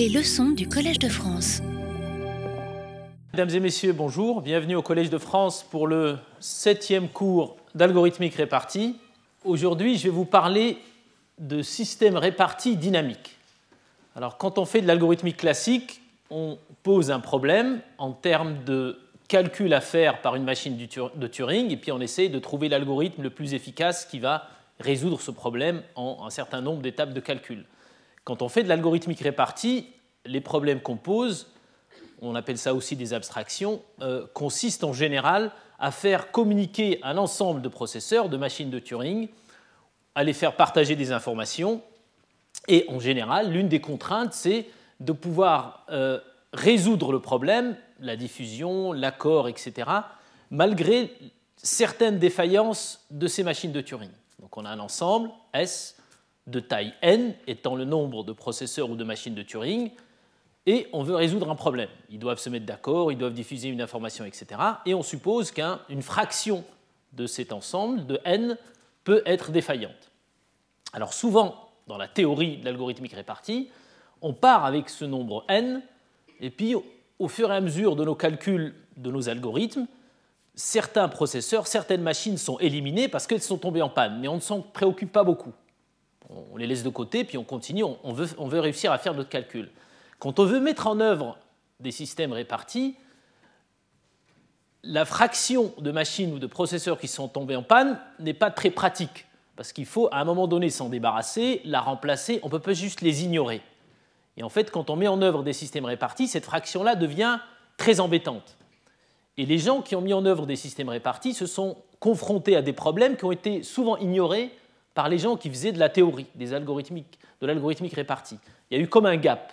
Les leçons du Collège de France. Mesdames et messieurs, bonjour. Bienvenue au Collège de France pour le septième cours d'algorithmique répartie. Aujourd'hui, je vais vous parler de systèmes répartis dynamiques. Alors, quand on fait de l'algorithmique classique, on pose un problème en termes de calcul à faire par une machine de Turing, et puis on essaie de trouver l'algorithme le plus efficace qui va résoudre ce problème en un certain nombre d'étapes de calcul. Quand on fait de l'algorithmique répartie, les problèmes qu'on pose, on appelle ça aussi des abstractions, euh, consistent en général à faire communiquer un ensemble de processeurs, de machines de Turing, à les faire partager des informations. Et en général, l'une des contraintes, c'est de pouvoir euh, résoudre le problème, la diffusion, l'accord, etc., malgré certaines défaillances de ces machines de Turing. Donc on a un ensemble S de taille n étant le nombre de processeurs ou de machines de Turing, et on veut résoudre un problème. Ils doivent se mettre d'accord, ils doivent diffuser une information, etc. Et on suppose qu'une fraction de cet ensemble, de n, peut être défaillante. Alors souvent, dans la théorie de l'algorithmique répartie, on part avec ce nombre n, et puis au fur et à mesure de nos calculs de nos algorithmes, certains processeurs, certaines machines sont éliminées parce qu'elles sont tombées en panne, mais on ne s'en préoccupe pas beaucoup. On les laisse de côté, puis on continue, on veut, réussir à faire notre calcul. Quand on veut mettre en œuvre des systèmes répartis, la fraction de machines ou de processeurs qui sont tombés en panne n'est pas très pratique, parce qu'il faut à un moment donné s'en débarrasser, la remplacer, on ne peut pas juste les ignorer. Et en fait, quand on met en œuvre des systèmes répartis, cette fraction-là devient très embêtante. Et les gens qui ont mis en œuvre des systèmes répartis se sont confrontés à des problèmes qui ont été souvent ignorés par les gens qui faisaient de la théorie, des algorithmiques, de l'algorithmique répartie. Il y a eu comme un gap.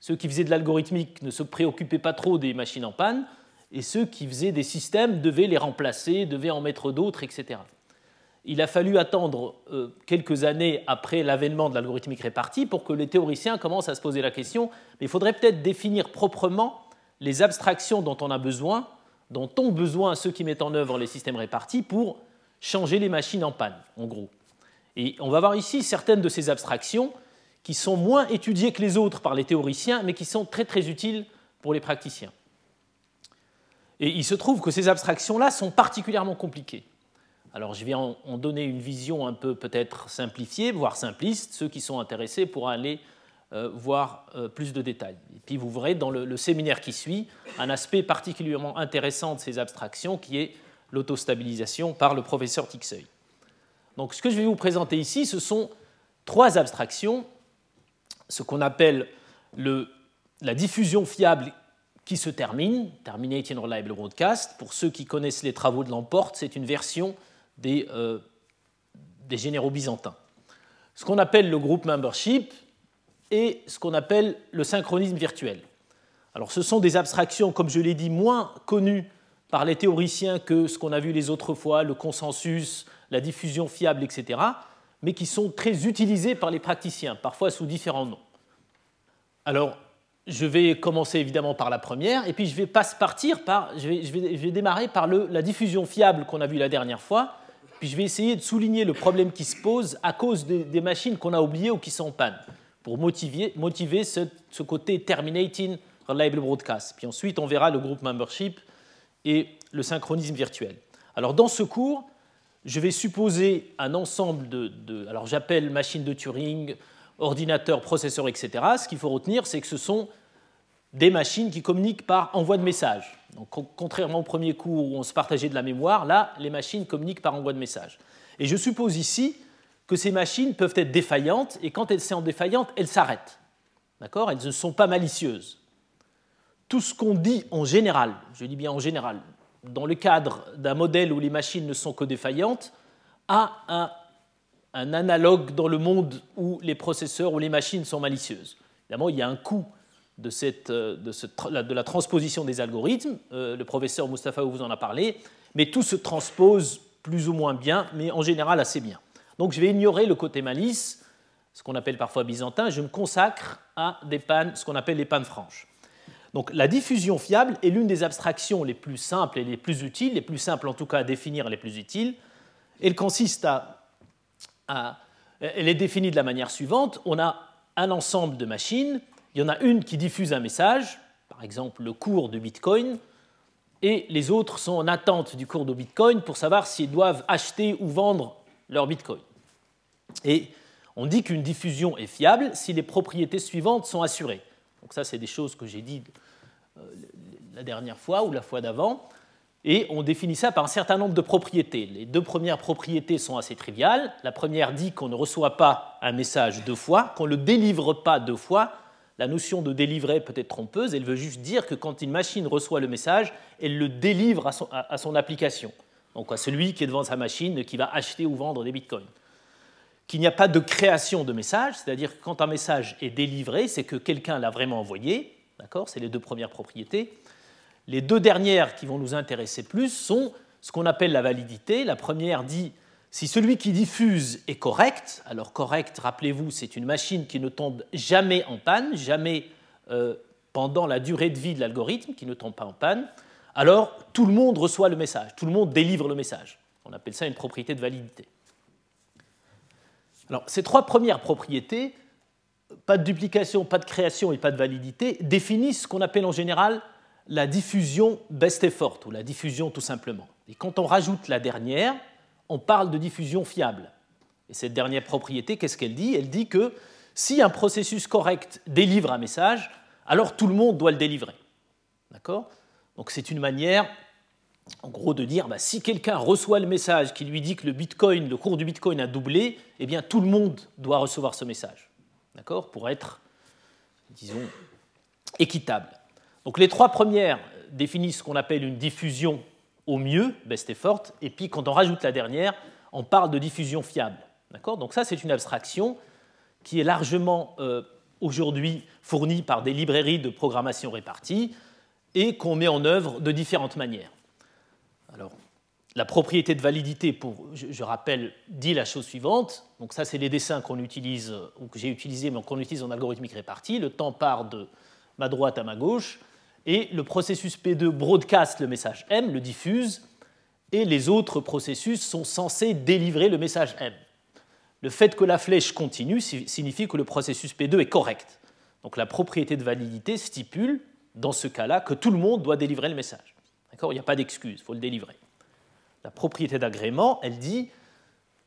Ceux qui faisaient de l'algorithmique ne se préoccupaient pas trop des machines en panne, et ceux qui faisaient des systèmes devaient les remplacer, devaient en mettre d'autres, etc. Il a fallu attendre euh, quelques années après l'avènement de l'algorithmique répartie pour que les théoriciens commencent à se poser la question, mais il faudrait peut-être définir proprement les abstractions dont on a besoin dont ont besoin ceux qui mettent en œuvre les systèmes répartis pour changer les machines en panne, en gros. Et on va voir ici certaines de ces abstractions qui sont moins étudiées que les autres par les théoriciens, mais qui sont très utiles pour les praticiens. Et il se trouve que ces abstractions-là sont particulièrement compliquées. Alors je vais en donner une vision un peu peut-être simplifiée, voire simpliste. Ceux qui sont intéressés pourront aller euh, voir euh, plus de détails. Et puis vous verrez dans le, séminaire qui suit un aspect particulièrement intéressant de ces abstractions qui est l'autostabilisation par le professeur Tixeuil. Donc ce que je vais vous présenter ici, ce sont trois abstractions, ce qu'on appelle la diffusion fiable qui se termine, Terminating Reliable Broadcast. Pour ceux qui connaissent les travaux de Lamporte, c'est une version des, euh, des généraux byzantins. Ce qu'on appelle le groupe membership, et ce qu'on appelle le synchronisme virtuel. Alors ce sont des abstractions, comme je l'ai dit, moins connues par les théoriciens que ce qu'on a vu les autres fois, le consensus, la diffusion fiable, etc., mais qui sont très utilisées par les praticiens, parfois sous différents noms. Alors, je vais commencer évidemment par la première, et puis je vais pas partir par, je vais, je vais, démarrer par le, la diffusion fiable qu'on a vue la dernière fois, puis je vais essayer de souligner le problème qui se pose à cause des, machines qu'on a oubliées ou qui sont en panne pour motiver, motiver ce, côté terminating reliable broadcast. Puis ensuite, on verra le groupe membership et le synchronisme virtuel. Alors, dans ce cours, je vais supposer un ensemble de, alors j'appelle machine de Turing, ordinateur, processeur, etc. Ce qu'il faut retenir, c'est que ce sont des machines qui communiquent par envoi de messages. Donc, contrairement au premier cours où on se partageait de la mémoire, là, les machines communiquent par envoi de messages. Et je suppose ici que ces machines peuvent être défaillantes, et quand elles sont défaillantes, elles s'arrêtent. D'accord? Elles ne sont pas malicieuses. Tout ce qu'on dit en général, je dis bien en général, dans le cadre d'un modèle où les machines ne sont que défaillantes, a un, analogue dans le monde où les processeurs ou les machines sont malicieuses. Évidemment, il y a un coût de, cette, de, de la transposition des algorithmes, euh, le professeur Mustafa vous en a parlé, mais tout se transpose plus ou moins bien, mais en général assez bien. Donc je vais ignorer le côté malice, ce qu'on appelle parfois byzantin, je me consacre à des pannes, ce qu'on appelle les pannes franches. Donc la diffusion fiable est l'une des abstractions les plus simples et les plus utiles, les plus simples en tout cas à définir, les plus utiles. Elle consiste à, elle est définie de la manière suivante on a un ensemble de machines Il y en a une qui diffuse un message, par exemple le cours de Bitcoin, et les autres sont en attente du cours de Bitcoin pour savoir s'ils doivent acheter ou vendre leur Bitcoin. Et on dit qu'une diffusion est fiable si les propriétés suivantes sont assurées. Ça, c'est des choses que j'ai dit euh, la dernière fois ou la fois d'avant. Et on définit ça par un certain nombre de propriétés. Les deux premières propriétés sont assez triviales. La première dit qu'on ne reçoit pas un message deux fois, qu'on ne le délivre pas deux fois. La notion de délivrer peut être trompeuse, elle veut juste dire que quand une machine reçoit le message, elle le délivre à son, à son application, donc à celui qui est devant sa machine qui va acheter ou vendre des bitcoins. Qu'il n'y a pas de création de message, c'est-à-dire quand un message est délivré, c'est que quelqu'un l'a vraiment envoyé, d'accord C'est les deux premières propriétés. Les deux dernières qui vont nous intéresser plus sont ce qu'on appelle la validité. La première dit si celui qui diffuse est correct, alors correct, rappelez-vous, c'est une machine qui ne tombe jamais en panne, jamais euh, pendant la durée de vie de l'algorithme, qui ne tombe pas en panne, alors tout le monde reçoit le message, tout le monde délivre le message. On appelle ça une propriété de validité. Alors ces trois premières propriétés, pas de duplication, pas de création et pas de validité, définissent ce qu'on appelle en général la diffusion best effort, ou la diffusion tout simplement. Et quand on rajoute la dernière, on parle de diffusion fiable. Et cette dernière propriété, qu'est-ce qu'elle dit? Elle dit que si un processus correct délivre un message, alors tout le monde doit le délivrer. D'accord? Donc c'est une manière, en gros, de dire bah, si quelqu'un reçoit le message qui lui dit que le Bitcoin, le cours du Bitcoin a doublé, eh bien tout le monde doit recevoir ce message. D'accord? Pour être, disons, équitable. Donc les trois premières définissent ce qu'on appelle une diffusion au mieux, best effort, et puis quand on rajoute la dernière, on parle de diffusion fiable. D'accord? Donc ça, c'est une abstraction qui est largement euh, aujourd'hui fournie par des librairies de programmation réparties et qu'on met en œuvre de différentes manières. Alors, la propriété de validité, pour, je, rappelle, dit la chose suivante. Donc ça, c'est les dessins qu'on utilise, ou que j'ai utilisés, mais qu'on utilise en algorithmique répartie. Le temps part de ma droite à ma gauche et le processus P2 broadcast le message M, le diffuse, et les autres processus sont censés délivrer le message M. Le fait que la flèche continue signifie que le processus P2 est correct. Donc la propriété de validité stipule, dans ce cas-là, que tout le monde doit délivrer le message. D'accord Il n'y a pas d'excuse, il faut le délivrer. La propriété d'agrément, elle dit,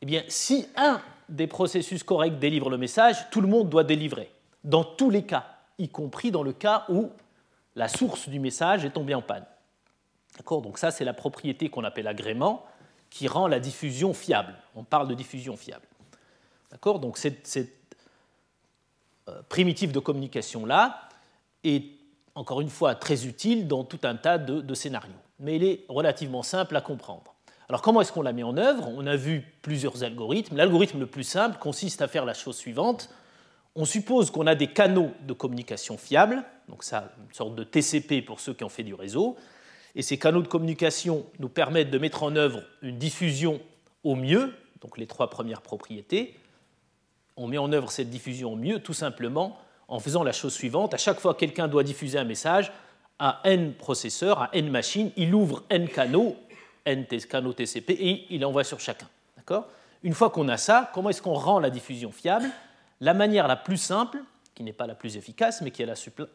eh bien, si un des processus corrects délivre le message, tout le monde doit délivrer, dans tous les cas, y compris dans le cas où la source du message est tombée en panne. Donc ça, c'est la propriété qu'on appelle agrément qui rend la diffusion fiable. On parle de diffusion fiable. D'accord Donc cette, cette euh, primitive de communication-là est, encore une fois, très utile dans tout un tas de, scénarios. Mais elle est relativement simple à comprendre. Alors comment est-ce qu'on la met en œuvre? On a vu plusieurs algorithmes. L'algorithme le plus simple consiste à faire la chose suivante on suppose qu'on a des canaux de communication fiables, donc ça, une sorte de TCP pour ceux qui ont fait du réseau, et ces canaux de communication nous permettent de mettre en œuvre une diffusion au mieux, donc les trois premières propriétés. On met en œuvre cette diffusion au mieux tout simplement en faisant la chose suivante. À chaque fois que quelqu'un doit diffuser un message à n processeurs, à n machines, il ouvre n canaux, n canaux TCP, et il envoie sur chacun. Une fois qu'on a ça, comment est-ce qu'on rend la diffusion fiable? La manière la plus simple, qui n'est pas la plus efficace, mais qui est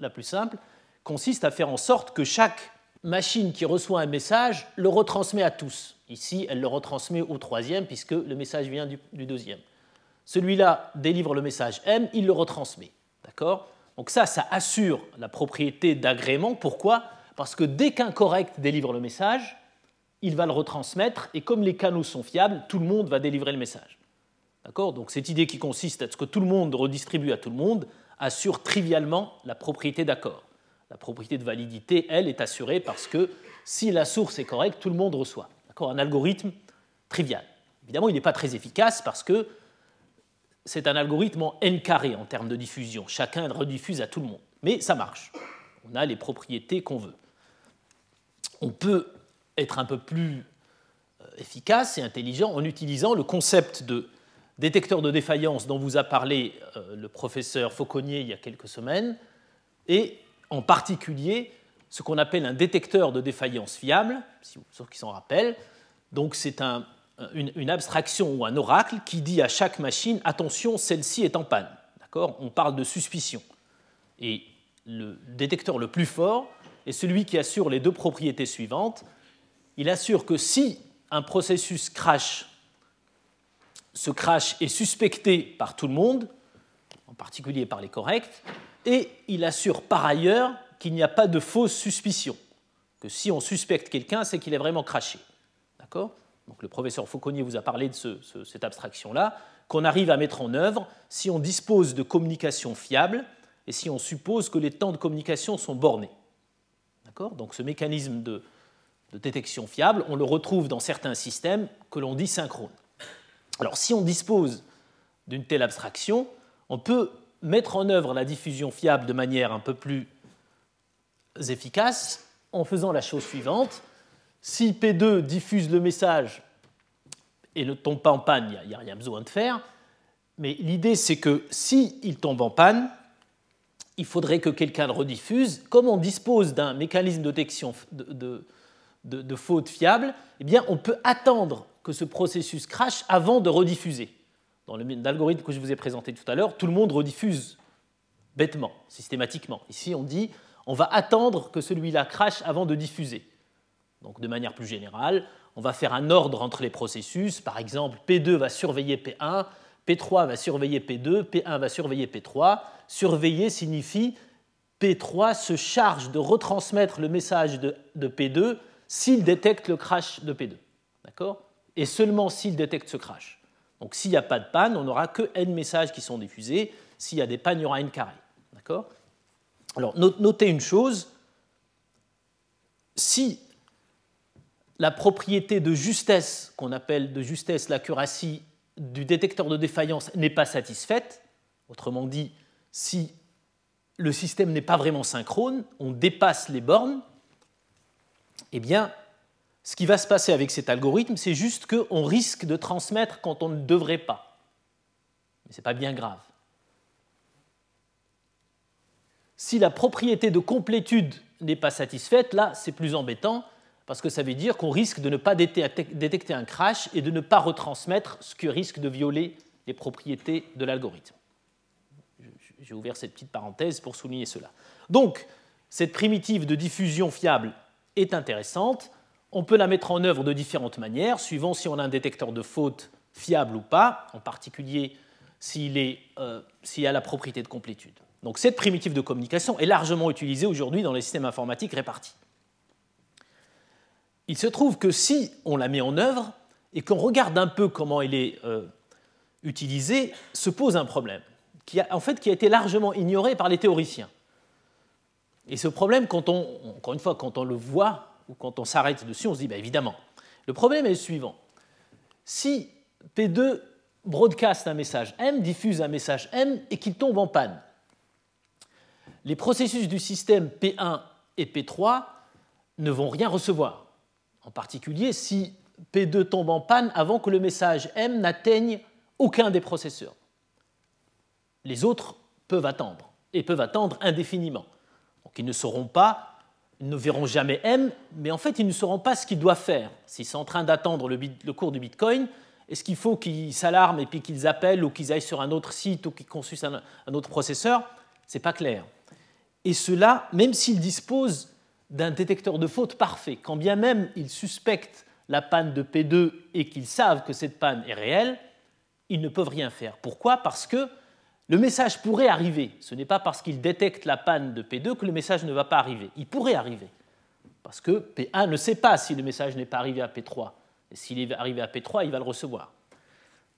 la, plus simple, consiste à faire en sorte que chaque machine qui reçoit un message le retransmet à tous. Ici, elle le retransmet au troisième, puisque le message vient du, deuxième. Celui-là délivre le message M, il le retransmet. D'accord Donc ça, ça assure la propriété d'agrément. Pourquoi? Parce que dès qu'un correct délivre le message, il va le retransmettre, et comme les canaux sont fiables, tout le monde va délivrer le message. Donc cette idée qui consiste à ce que tout le monde redistribue à tout le monde assure trivialement la propriété d'accord. La propriété de validité, elle, est assurée parce que si la source est correcte, tout le monde reçoit. Un algorithme trivial. Évidemment, il n'est pas très efficace parce que c'est un algorithme en n carré en termes de diffusion. Chacun rediffuse à tout le monde. Mais ça marche. On a les propriétés qu'on veut. On peut être un peu plus euh, efficace et intelligent en utilisant le concept de détecteur de défaillance dont vous a parlé euh, le professeur Fauconnier il y a quelques semaines, et en particulier ce qu'on appelle un détecteur de défaillance fiable, ceux qui s'en rappellent. Donc c'est une, abstraction ou un oracle qui dit à chaque machine attention, celle-ci est en panne. D'accord? On parle de suspicion. Et le détecteur le plus fort est celui qui assure les deux propriétés suivantes. Il assure que si un processus crash, ce crash est suspecté par tout le monde, en particulier par les corrects, et il assure par ailleurs qu'il n'y a pas de fausse suspicion, que si on suspecte quelqu'un, c'est qu'il est vraiment craché. D'accord? Le professeur Fauconnier vous a parlé de cette abstraction-là, qu'on arrive à mettre en œuvre si on dispose de communications fiables et si on suppose que les temps de communication sont bornés. Donc ce mécanisme de, de détection fiable, on le retrouve dans certains systèmes que l'on dit synchrones. Alors si on dispose d'une telle abstraction, on peut mettre en œuvre la diffusion fiable de manière un peu plus efficace en faisant la chose suivante. Si P2 diffuse le message et ne tombe pas en panne, il n'y a, rien besoin de faire. Mais l'idée, c'est que s'il tombe en panne, il faudrait que quelqu'un le rediffuse. Comme on dispose d'un mécanisme de détection de, faute fiable, eh on peut attendre que ce processus crache avant de rediffuser. Dans l'algorithme que je vous ai présenté tout à l'heure, tout le monde rediffuse bêtement, systématiquement. Ici, on dit on va attendre que celui-là crache avant de diffuser. Donc, de manière plus générale, on va faire un ordre entre les processus. Par exemple, P2 va surveiller P1, P3 va surveiller P2, P1 va surveiller P3. Surveiller signifie P3 se charge de retransmettre le message de, P2 s'il détecte le crash de P2. D'accord? Et seulement s'il détecte ce crash. Donc s'il n'y a pas de panne, on n'aura que n messages qui sont diffusés. S'il y a des pannes, il y aura n carré. D'accord? Alors notez une chose. Si la propriété de justesse, qu'on appelle de justesse l'accuracy du détecteur de défaillance, n'est pas satisfaite, autrement dit, si le système n'est pas vraiment synchrone, on dépasse les bornes, eh bien, ce qui va se passer avec cet algorithme, c'est juste qu'on risque de transmettre quand on ne devrait pas. Mais ce n'est pas bien grave. Si la propriété de complétude n'est pas satisfaite, là, c'est plus embêtant, parce que ça veut dire qu'on risque de ne pas détecter un crash et de ne pas retransmettre ce qui risque de violer les propriétés de l'algorithme. J'ai ouvert cette petite parenthèse pour souligner cela. Donc, cette primitive de diffusion fiable est intéressante. On peut la mettre en œuvre de différentes manières, suivant si on a un détecteur de faute fiable ou pas, en particulier s'il euh, a la propriété de complétude. Donc cette primitive de communication est largement utilisée aujourd'hui dans les systèmes informatiques répartis. Il se trouve que si on la met en œuvre et qu'on regarde un peu comment elle est euh, utilisée, se pose un problème, qui a, en fait, qui a été largement ignoré par les théoriciens. Et ce problème, quand on, encore une fois, quand on le voit ou quand on s'arrête dessus, on se dit, bah, évidemment, le problème est le suivant. Si P2 broadcast un message M, diffuse un message M et qu'il tombe en panne, les processus du système P1 et P3 ne vont rien recevoir en particulier si P2 tombe en panne avant que le message M n'atteigne aucun des processeurs. Les autres peuvent attendre, et peuvent attendre indéfiniment. Donc ils ne sauront pas, ils ne verront jamais M, mais en fait ils ne sauront pas ce qu'ils doivent faire. S'ils sont en train d'attendre le, cours du Bitcoin, est-ce qu'il faut qu'ils s'alarment et puis qu'ils appellent ou qu'ils aillent sur un autre site ou qu'ils consultent un, un autre processeur? Ce n'est pas clair. Et cela, même s'ils disposent d'un détecteur de faute parfait. Quand bien même ils suspectent la panne de P2 et qu'ils savent que cette panne est réelle, ils ne peuvent rien faire. Pourquoi? Parce que le message pourrait arriver. Ce n'est pas parce qu'ils détectent la panne de P2 que le message ne va pas arriver. Il pourrait arriver. Parce que P1 ne sait pas si le message n'est pas arrivé à P3. Et s'il est arrivé à P3, il va le recevoir.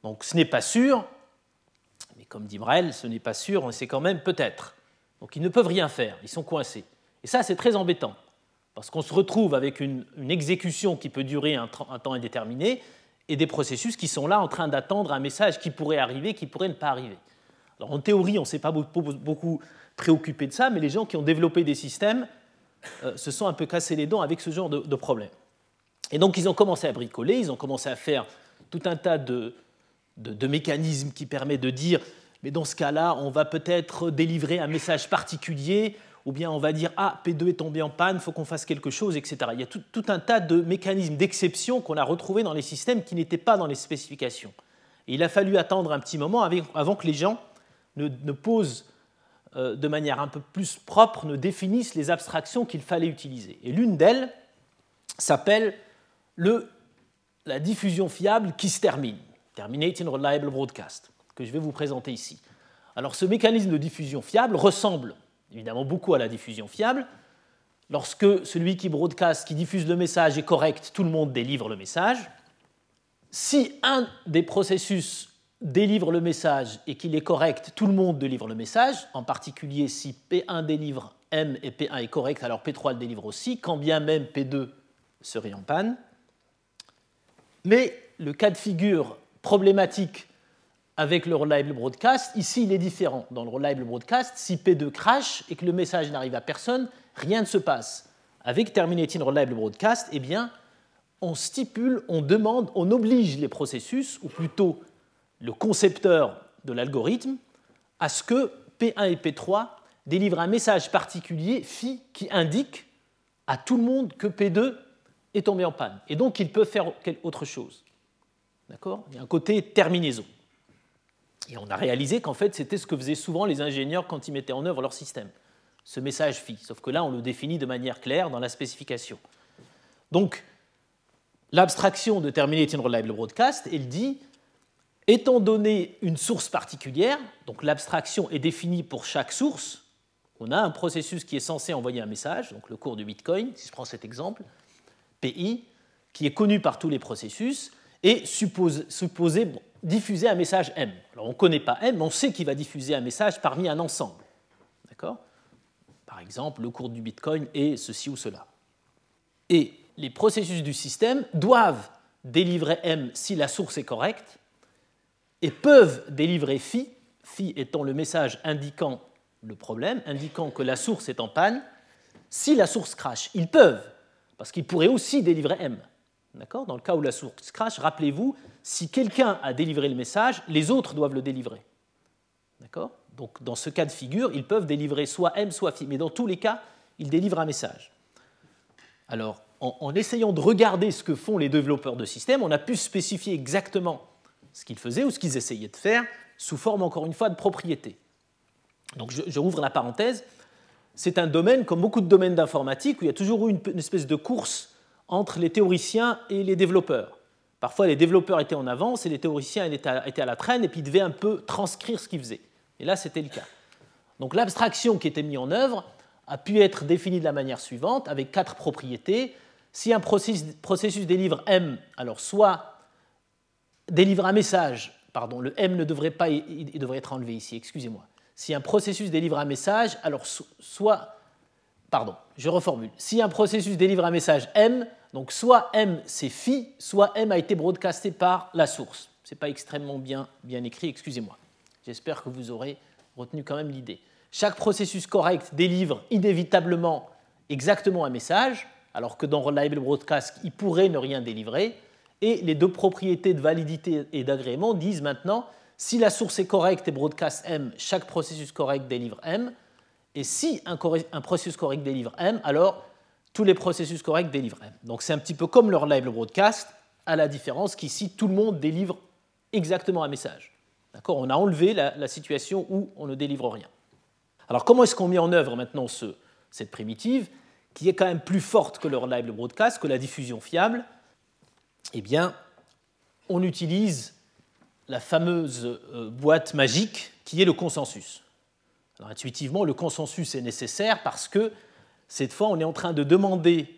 Donc ce n'est pas sûr, mais comme dit Mrel, ce n'est pas sûr, mais c'est quand même peut-être. Donc ils ne peuvent rien faire, ils sont coincés. Et ça, c'est très embêtant, parce qu'on se retrouve avec une, exécution qui peut durer un, temps indéterminé et des processus qui sont là en train d'attendre un message qui pourrait arriver, qui pourrait ne pas arriver. Alors en théorie, on ne s'est pas beaucoup préoccupé de ça, mais les gens qui ont développé des systèmes euh, se sont un peu cassés les dents avec ce genre de, de problème. Et donc ils ont commencé à bricoler, ils ont commencé à faire tout un tas de, de mécanismes qui permettent de dire, mais dans ce cas-là, on va peut-être délivrer un message particulier ou bien on va dire Ah, P2 est tombé en panne, faut qu'on fasse quelque chose, etc. Il y a tout, un tas de mécanismes d'exception qu'on a retrouvés dans les systèmes qui n'étaient pas dans les spécifications. Et il a fallu attendre un petit moment avant que les gens ne, posent euh, de manière un peu plus propre, ne définissent les abstractions qu'il fallait utiliser. Et l'une d'elles s'appelle la diffusion fiable qui se termine, Terminating Reliable Broadcast, que je vais vous présenter ici. Alors ce mécanisme de diffusion fiable ressemble évidemment beaucoup à la diffusion fiable. Lorsque celui qui broadcast, qui diffuse le message est correct, tout le monde délivre le message. Si un des processus délivre le message et qu'il est correct, tout le monde délivre le message. En particulier, si P1 délivre M et P1 est correct, alors P3 le délivre aussi, quand bien même P2 serait en panne. Mais le cas de figure problématique avec le reliable broadcast, ici il est différent. Dans le reliable broadcast, si P2 crash et que le message n'arrive à personne, rien ne se passe. Avec terminating reliable broadcast, eh bien, on stipule, on demande, on oblige les processus, ou plutôt le concepteur de l'algorithme à ce que P1 et P3 délivrent un message particulier phi qui indique à tout le monde que P2 est tombé en panne. Et donc il peut faire autre chose. D'accord? Il y a un côté terminaison. Et on a réalisé qu'en fait c'était ce que faisaient souvent les ingénieurs quand ils mettaient en œuvre leur système, ce message phi. Sauf que là on le définit de manière claire dans la spécification. Donc l'abstraction de Terminating Reliable Broadcast, elle dit Étant donné une source particulière, donc l'abstraction est définie pour chaque source, on a un processus qui est censé envoyer un message, donc le cours du Bitcoin, si je prends cet exemple, PI, qui est connu par tous les processus, et supposé diffuser un message M. Alors on ne connaît pas M, mais on sait qu'il va diffuser un message parmi un ensemble. D'accord? Par exemple, le cours du Bitcoin est ceci ou cela. Et les processus du système doivent délivrer M si la source est correcte, et peuvent délivrer phi, phi étant le message indiquant le problème, indiquant que la source est en panne, si la source crache. Ils peuvent, parce qu'ils pourraient aussi délivrer M. D'accord? Dans le cas où la source crache, rappelez-vous, si quelqu'un a délivré le message, les autres doivent le délivrer. D'accord? Donc dans ce cas de figure, ils peuvent délivrer soit M, soit phi, mais dans tous les cas, ils délivrent un message. Alors, en, en essayant de regarder ce que font les développeurs de systèmes, on a pu spécifier exactement ce qu'ils faisaient ou ce qu'ils essayaient de faire sous forme, encore une fois, de propriété. Donc je, rouvre la parenthèse. C'est un domaine, comme beaucoup de domaines d'informatique, où il y a toujours eu une, espèce de course entre les théoriciens et les développeurs. Parfois, les développeurs étaient en avance et les théoriciens étaient à, la traîne et puis devaient un peu transcrire ce qu'ils faisaient. Et là, c'était le cas. Donc l'abstraction qui était mise en œuvre a pu être définie de la manière suivante, avec quatre propriétés. Si un processus délivre M, alors soit délivre un message, pardon, le M ne devrait pas, il devrait être enlevé ici, excusez-moi. Si un processus délivre un message, alors soit, pardon, je reformule. Si un processus délivre un message M, donc soit M c'est phi, soit M a été broadcasté par la source. Ce n'est pas extrêmement bien, bien écrit, excusez-moi. J'espère que vous aurez retenu quand même l'idée. Chaque processus correct délivre inévitablement exactement un message, alors que dans Reliable Broadcast, il pourrait ne rien délivrer. Et les deux propriétés de validité et d'agrément disent maintenant si la source est correcte et broadcast M, chaque processus correct délivre M. Et si un, processus correct délivre M, alors tous les processus corrects délivrent M. Donc c'est un petit peu comme leur label broadcast, à la différence qu'ici tout le monde délivre exactement un message. On a enlevé la, situation où on ne délivre rien. Alors comment est-ce qu'on met en œuvre maintenant cette primitive, qui est quand même plus forte que leur reliable broadcast, que la diffusion fiable? Eh bien, on utilise la fameuse euh, boîte magique qui est le consensus. Intuitivement, le consensus est nécessaire parce que cette fois, on est en train de demander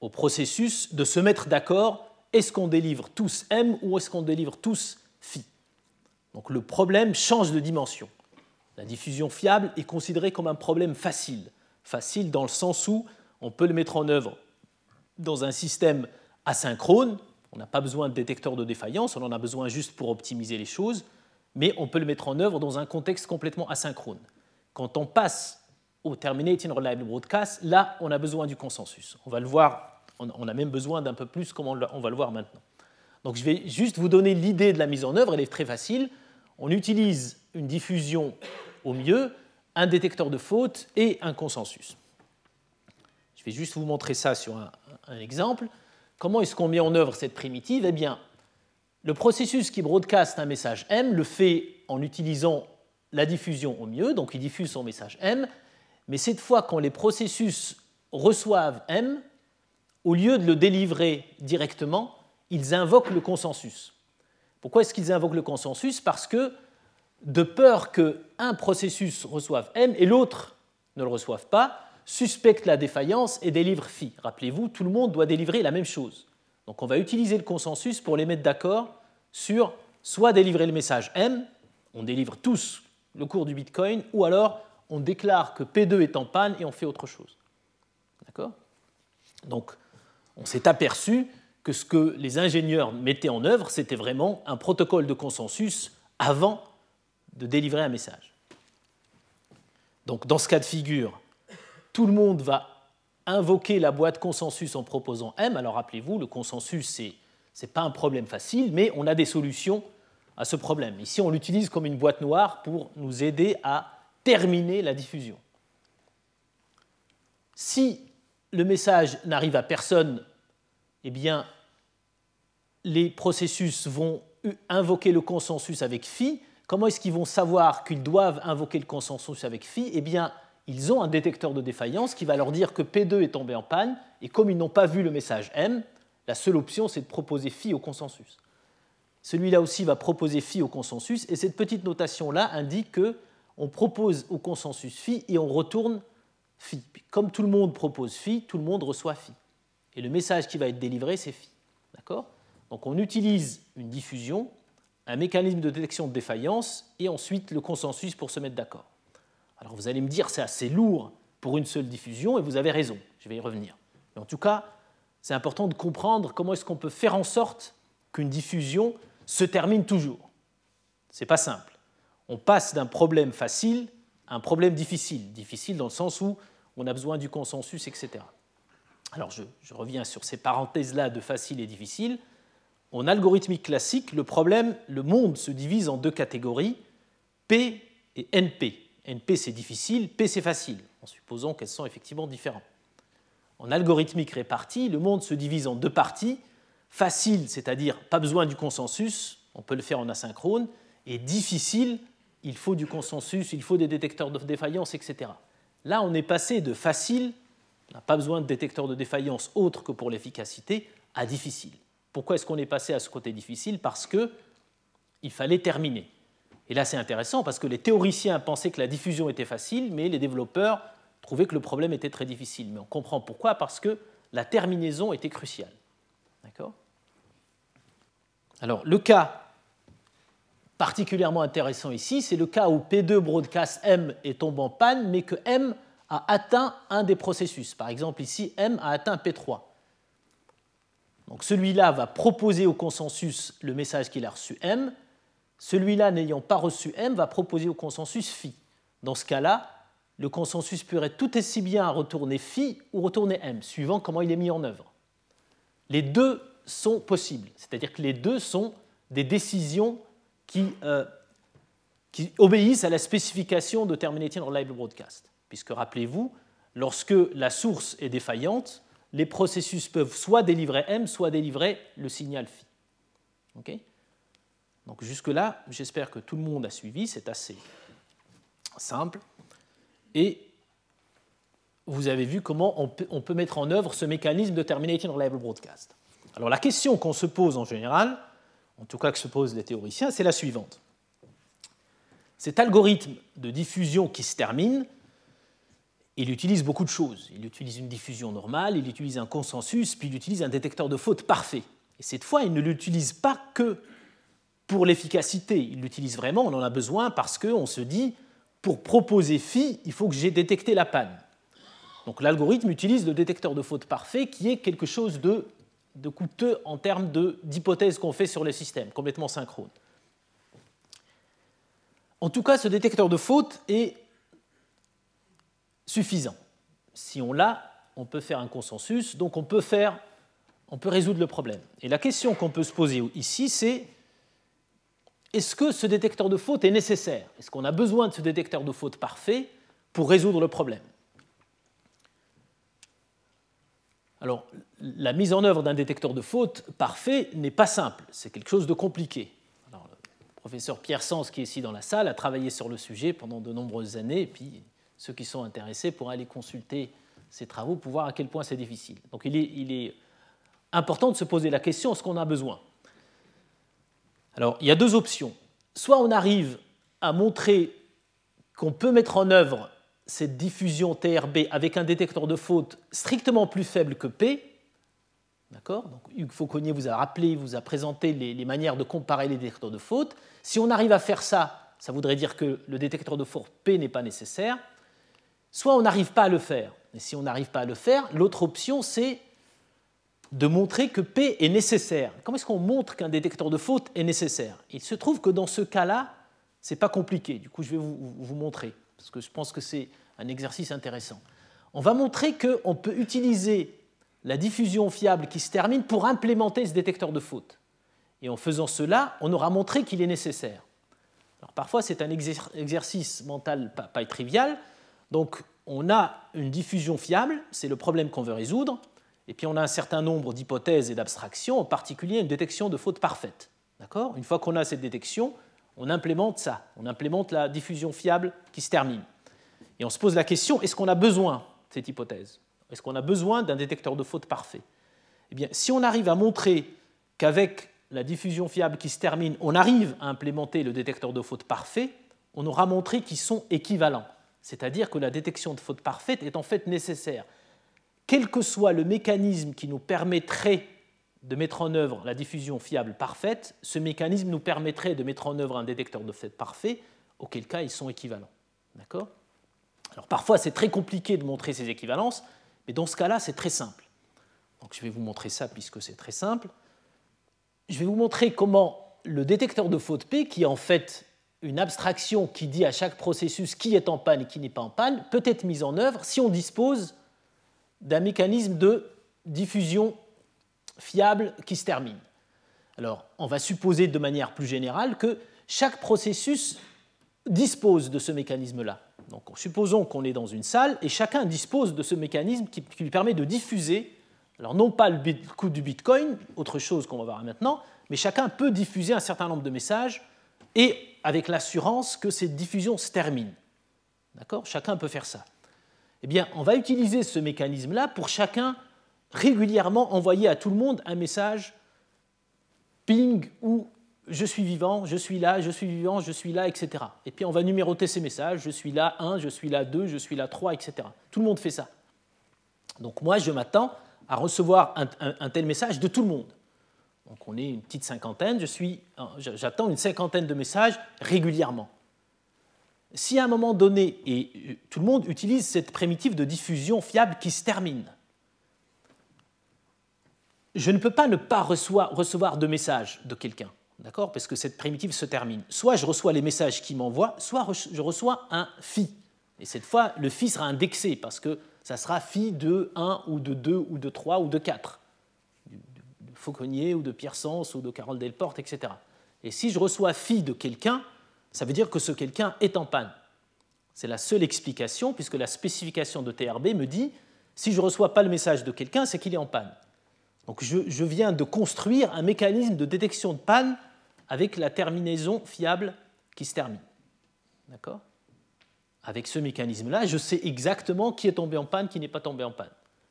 au processus de se mettre d'accord, est-ce qu'on délivre tous M ou est-ce qu'on délivre tous phi? Donc le problème change de dimension. La diffusion fiable est considérée comme un problème facile. Facile dans le sens où on peut le mettre en œuvre dans un système asynchrone, on n'a pas besoin de détecteur de défaillance, on en a besoin juste pour optimiser les choses, mais on peut le mettre en œuvre dans un contexte complètement asynchrone. Quand on passe au Terminating Reliable Broadcast, là, on a besoin du consensus. On va le voir, on a même besoin d'un peu plus comme on va le voir maintenant. Donc je vais juste vous donner l'idée de la mise en œuvre, elle est très facile. On utilise une diffusion au mieux, un détecteur de faute et un consensus. Je vais juste vous montrer ça sur un exemple. Comment est-ce qu'on met en œuvre cette primitive? Eh bien, le processus qui broadcast un message M le fait en utilisant la diffusion au mieux, donc il diffuse son message M, mais cette fois, quand les processus reçoivent M, au lieu de le délivrer directement, ils invoquent le consensus. Pourquoi est-ce qu'ils invoquent le consensus? Parce que, de peur qu'un processus reçoive M et l'autre ne le reçoive pas, suspecte la défaillance et délivre phi. Rappelez-vous, tout le monde doit délivrer la même chose. Donc on va utiliser le consensus pour les mettre d'accord sur soit délivrer le message M, on délivre tous le cours du Bitcoin, ou alors on déclare que P2 est en panne et on fait autre chose. D'accord? Donc on s'est aperçu que ce que les ingénieurs mettaient en œuvre, c'était vraiment un protocole de consensus avant de délivrer un message. Donc dans ce cas de figure, tout le monde va invoquer la boîte consensus en proposant M. Alors rappelez-vous, le consensus, ce n'est pas un problème facile, mais on a des solutions à ce problème. Ici, on l'utilise comme une boîte noire pour nous aider à terminer la diffusion. Si le message n'arrive à personne, eh bien, les processus vont invoquer le consensus avec phi. Comment est-ce qu'ils vont savoir qu'ils doivent invoquer le consensus avec phi? Eh bien, ils ont un détecteur de défaillance qui va leur dire que P2 est tombé en panne, et comme ils n'ont pas vu le message M, la seule option, c'est de proposer phi au consensus. Celui-là aussi va proposer phi au consensus, et cette petite notation-là indique que on propose au consensus phi et on retourne phi. Comme tout le monde propose phi, tout le monde reçoit phi. Et le message qui va être délivré, c'est phi. D'accord? Donc on utilise une diffusion, un mécanisme de détection de défaillance, et ensuite le consensus pour se mettre d'accord. Alors vous allez me dire, c'est assez lourd pour une seule diffusion, et vous avez raison, je vais y revenir. Mais en tout cas, c'est important de comprendre comment est-ce qu'on peut faire en sorte qu'une diffusion se termine toujours. Ce n'est pas simple. On passe d'un problème facile à un problème difficile. Difficile dans le sens où on a besoin du consensus, etc. Alors je, je reviens sur ces parenthèses-là de facile et difficile. En algorithmique classique, le problème, le monde se divise en deux catégories, P et NP. NP c'est difficile, P c'est facile, en supposant qu'elles sont effectivement différentes. En algorithmique répartie, le monde se divise en deux parties, facile, c'est-à-dire pas besoin du consensus, on peut le faire en asynchrone, et difficile, il faut du consensus, il faut des détecteurs de défaillance, etc. Là, on est passé de facile, on n'a pas besoin de détecteurs de défaillance autre que pour l'efficacité, à difficile. Pourquoi est-ce qu'on est passé à ce côté difficile? Parce qu'il fallait terminer. Et là, c'est intéressant parce que les théoriciens pensaient que la diffusion était facile, mais les développeurs trouvaient que le problème était très difficile. Mais on comprend pourquoi, parce que la terminaison était cruciale. D'accord? Alors, le cas particulièrement intéressant ici, c'est le cas où P2 broadcast M est tombé en panne, mais que M a atteint un des processus. Par exemple, ici, M a atteint P3. Donc celui-là va proposer au consensus le message qu'il a reçu M, celui-là, n'ayant pas reçu M, va proposer au consensus phi. Dans ce cas-là, le consensus pourrait tout aussi bien retourner phi ou retourner M, suivant comment il est mis en œuvre. Les deux sont possibles, c'est-à-dire que les deux sont des décisions qui, euh, obéissent à la spécification de Terminating Reliable Broadcast. Puisque rappelez-vous, lorsque la source est défaillante, les processus peuvent soit délivrer M, soit délivrer le signal phi. OK? Donc jusque-là, j'espère que tout le monde a suivi, c'est assez simple. Et vous avez vu comment on peut, mettre en œuvre ce mécanisme de Terminating Reliable Broadcast. Alors la question qu'on se pose en général, en tout cas que se posent les théoriciens, c'est la suivante. Cet algorithme de diffusion qui se termine, il utilise beaucoup de choses. Il utilise une diffusion normale, il utilise un consensus, puis il utilise un détecteur de faute parfait. Et cette fois, il ne l'utilise pas que pour l'efficacité. Il l'utilise vraiment, on en a besoin parce qu'on se dit, pour proposer phi, il faut que j'ai détecté la panne. Donc l'algorithme utilise le détecteur de faute parfait qui est quelque chose de, de coûteux en termes d'hypothèses qu'on fait sur le système, complètement synchrone. En tout cas, ce détecteur de faute est suffisant. Si on l'a, on peut faire un consensus, donc on peut, faire, on peut résoudre le problème. Et la question qu'on peut se poser ici, c'est est-ce que ce détecteur de faute est nécessaire? Est-ce qu'on a besoin de ce détecteur de faute parfait pour résoudre le problème? Alors, la mise en œuvre d'un détecteur de faute parfait n'est pas simple, c'est quelque chose de compliqué. le professeur Pierre Sens, qui est ici dans la salle, a travaillé sur le sujet pendant de nombreuses années, et puis ceux qui sont intéressés pourraient aller consulter ses travaux pour voir à quel point c'est difficile. Donc il est, il est, important de se poser la question, est-ce qu'on a besoin? Alors il y a deux options. Soit on arrive à montrer qu'on peut mettre en œuvre cette diffusion TRB avec un détecteur de faute strictement plus faible que P, D'accord? Donc, Hugues Fauconnier vous a rappelé, vous a présenté les, manières de comparer les détecteurs de faute. Si on arrive à faire ça, ça voudrait dire que le détecteur de faute P n'est pas nécessaire. Soit on n'arrive pas à le faire. Et si on n'arrive pas à le faire, l'autre option, c'est de montrer que P est nécessaire. Comment est-ce qu'on montre qu'un détecteur de faute est nécessaire? Il se trouve que dans ce cas-là, ce n'est pas compliqué. Du coup, je vais vous montrer, parce que je pense que c'est un exercice intéressant. On va montrer qu'on peut utiliser la diffusion fiable qui se termine pour implémenter ce détecteur de faute. Et en faisant cela, on aura montré qu'il est nécessaire. Alors parfois, c'est un exercice mental pas, pas trivial. Donc, on a une diffusion fiable, c'est le problème qu'on veut résoudre, et puis on a un certain nombre d'hypothèses et d'abstractions, en particulier une détection de faute parfaite. D'accord? Une fois qu'on a cette détection, on implémente ça, on implémente la diffusion fiable qui se termine. Et on se pose la question, est-ce qu'on a besoin de cette hypothèse? Est-ce qu'on a besoin d'un détecteur de faute parfait? Eh bien, si on arrive à montrer qu'avec la diffusion fiable qui se termine, on arrive à implémenter le détecteur de faute parfait, on aura montré qu'ils sont équivalents. C'est-à-dire que la détection de faute parfaite est en fait nécessaire. Quel que soit le mécanisme qui nous permettrait de mettre en œuvre la diffusion fiable parfaite, ce mécanisme nous permettrait de mettre en œuvre un détecteur de faute parfait, auquel cas ils sont équivalents. Parfois c'est très compliqué de montrer ces équivalences, mais dans ce cas-là, c'est très simple. Je vais vous montrer ça puisque c'est très simple. Je vais vous montrer comment le détecteur de faute P, qui est en fait une abstraction qui dit à chaque processus qui est en panne et qui n'est pas en panne, peut être mis en œuvre si on dispose d'un mécanisme de diffusion fiable qui se termine. Alors, on va supposer de manière plus générale que chaque processus dispose de ce mécanisme-là. Donc, supposons qu'on est dans une salle et chacun dispose de ce mécanisme qui, lui permet de diffuser, alors non pas le, coût du Bitcoin, autre chose qu'on va voir maintenant, mais chacun peut diffuser un certain nombre de messages et avec l'assurance que cette diffusion se termine. D'accord? Chacun peut faire ça. Eh bien, on va utiliser ce mécanisme-là pour chacun régulièrement envoyer à tout le monde un message ping ou je suis vivant, je suis là, je suis vivant, je suis là, etc. Et puis on va numéroter ces messages, je suis là 1, je suis là 2, je suis là 3, etc. Tout le monde fait ça. Donc moi, je m'attends à recevoir un, tel message de tout le monde. Donc on est une petite cinquantaine, j'attends une cinquantaine de messages régulièrement. Si à un moment donné, et euh, tout le monde utilise cette primitive de diffusion fiable qui se termine, je ne peux pas ne pas recevoir de message de quelqu'un. D'accord Parce que cette primitive se termine. Soit je reçois les messages qu'il m'envoie, soit je reçois un phi. Et cette fois, le phi sera indexé parce que ça sera phi de 1 ou de 2 ou de 3 ou de 4. De Fauconnier ou de Pierre Sens ou de Carole Delporte, etc. Et si je reçois phi de quelqu'un, ça veut dire que ce quelqu'un est en panne. C'est la seule explication puisque la spécification de TRB me dit si je ne reçois pas le message de quelqu'un, c'est qu'il est en panne. Donc je, viens de construire un mécanisme de détection de panne avec la terminaison fiable qui se termine. D'accord? Avec ce mécanisme-là, je sais exactement qui est tombé en panne, qui n'est pas tombé en panne.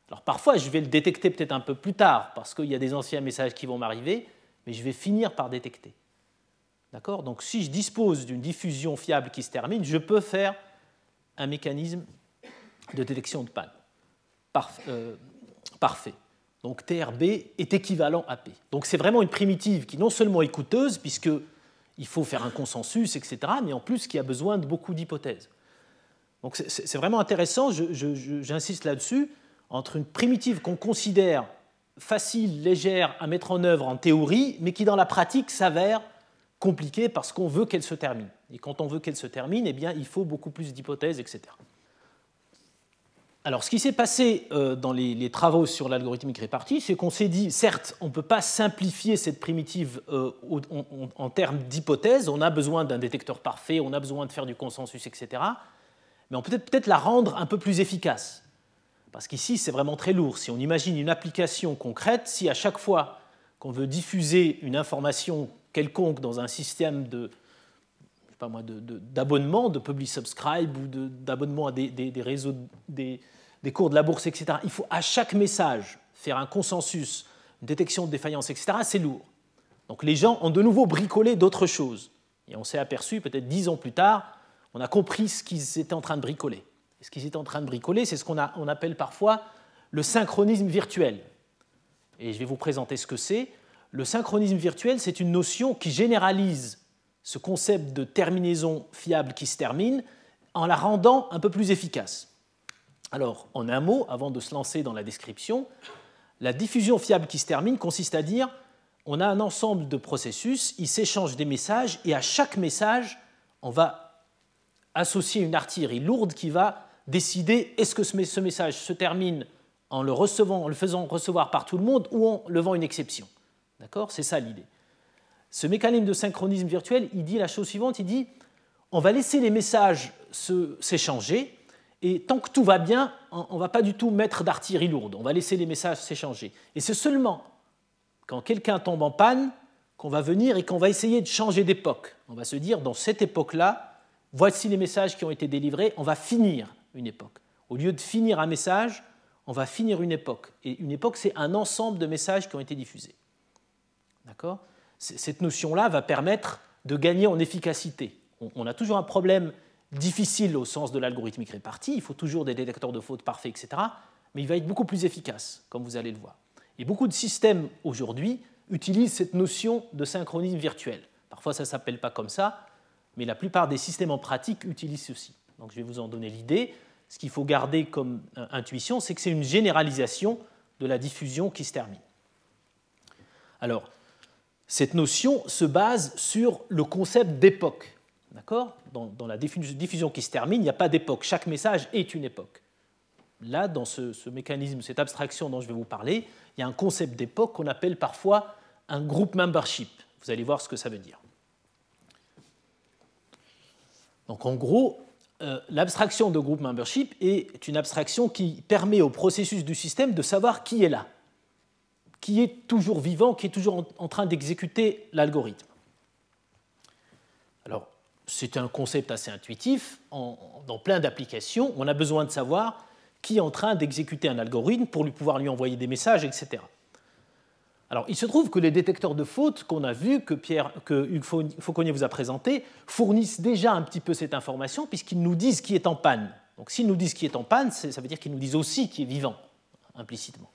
Alors parfois, je vais le détecter peut-être un peu plus tard, parce qu'il y a des anciens messages qui vont m'arriver, mais je vais finir par détecter. D'accord? Donc si je dispose d'une diffusion fiable qui se termine, je peux faire un mécanisme de détection de panne. Euh, parfait. Donc TRB est équivalent à P. Donc c'est vraiment une primitive qui non seulement est coûteuse, puisqu'il faut faire un consensus, etc., mais en plus qui a besoin de beaucoup d'hypothèses. Donc c'est vraiment intéressant, j'insiste là-dessus, entre une primitive qu'on considère facile, légère à mettre en œuvre en théorie, mais qui dans la pratique s'avère compliquée parce qu'on veut qu'elle se termine. Et quand on veut qu'elle se termine, eh bien, il faut beaucoup plus d'hypothèses, etc. Alors, ce qui s'est passé euh, dans les, travaux sur l'algorithmique répartie, c'est qu'on s'est dit, certes, on ne peut pas simplifier cette primitive euh, en, termes d'hypothèse, on a besoin d'un détecteur parfait, on a besoin de faire du consensus, etc. Mais on peut peut-être la rendre un peu plus efficace. Parce qu'ici, c'est vraiment très lourd. Si on imagine une application concrète, si à chaque fois qu'on veut diffuser une information quelconque dans un système de, pas moi, d'abonnement, de, publish subscribe ou d'abonnement à des, réseaux, des, cours de la bourse, etc. Il faut à chaque message faire un consensus, une détection de défaillance, etc. C'est lourd. Donc les gens ont de nouveau bricolé d'autres choses. Et on s'est aperçu, peut-être dix ans plus tard, on a compris ce qu'ils étaient en train de bricoler. Et ce qu'ils étaient en train de bricoler, c'est ce qu'on on appelle parfois le synchronisme virtuel. Et je vais vous présenter ce que c'est. Le synchronisme virtuel, c'est une notion qui généralise ce concept de terminaison fiable qui se termine en la rendant un peu plus efficace. Alors, en un mot, avant de se lancer dans la description, la diffusion fiable qui se termine consiste à dire on a un ensemble de processus, ils s'échangent des messages et à chaque message, on va associer une artillerie lourde qui va décider est-ce que ce message se termine en le, recevant, en le faisant recevoir par tout le monde ou en levant une exception. D'accord? C'est ça l'idée. Ce mécanisme de synchronisme virtuel, il dit la chose suivante, il dit on va laisser les messages s'échanger et tant que tout va bien, on ne va pas du tout mettre d'artillerie lourde, on va laisser les messages s'échanger. Et c'est seulement quand quelqu'un tombe en panne qu'on va venir et qu'on va essayer de changer d'époque. On va se dire, dans cette époque-là, voici les messages qui ont été délivrés, on va finir une époque. Au lieu de finir un message, on va finir une époque. Et une époque, c'est un ensemble de messages qui ont été diffusés. D'accord? Cette notion-là va permettre de gagner en efficacité. On a toujours un problème difficile au sens de l'algorithmique répartie, il faut toujours des détecteurs de fautes parfaits, etc. Mais il va être beaucoup plus efficace, comme vous allez le voir. Et beaucoup de systèmes aujourd'hui utilisent cette notion de synchronisme virtuel. Parfois, ça ne s'appelle pas comme ça, mais la plupart des systèmes en pratique utilisent ceci. Donc, je vais vous en donner l'idée. Ce qu'il faut garder comme intuition, c'est que c'est une généralisation de la diffusion qui se termine. Alors, cette notion se base sur le concept d'époque. Dans, la diffusion qui se termine, il n'y a pas d'époque. Chaque message est une époque. Là, dans ce, mécanisme, cette abstraction dont je vais vous parler, il y a un concept d'époque qu'on appelle parfois un group membership. Vous allez voir ce que ça veut dire. Donc en gros, euh, l'abstraction de group membership est une abstraction qui permet au processus du système de savoir qui est là, qui est toujours vivant, qui est toujours en train d'exécuter l'algorithme. Alors, c'est un concept assez intuitif. dans plein d'applications, on a besoin de savoir qui est en train d'exécuter un algorithme pour lui pouvoir lui envoyer des messages, etc. Alors, il se trouve que les détecteurs de fautes qu'on a vus, que, Pierre, que Hugues Fauconnier vous a présentés, fournissent déjà un petit peu cette information puisqu'ils nous disent qui est en panne. Donc, s'ils nous disent qui est en panne, ça veut dire qu'ils nous disent aussi qui est vivant, implicitement.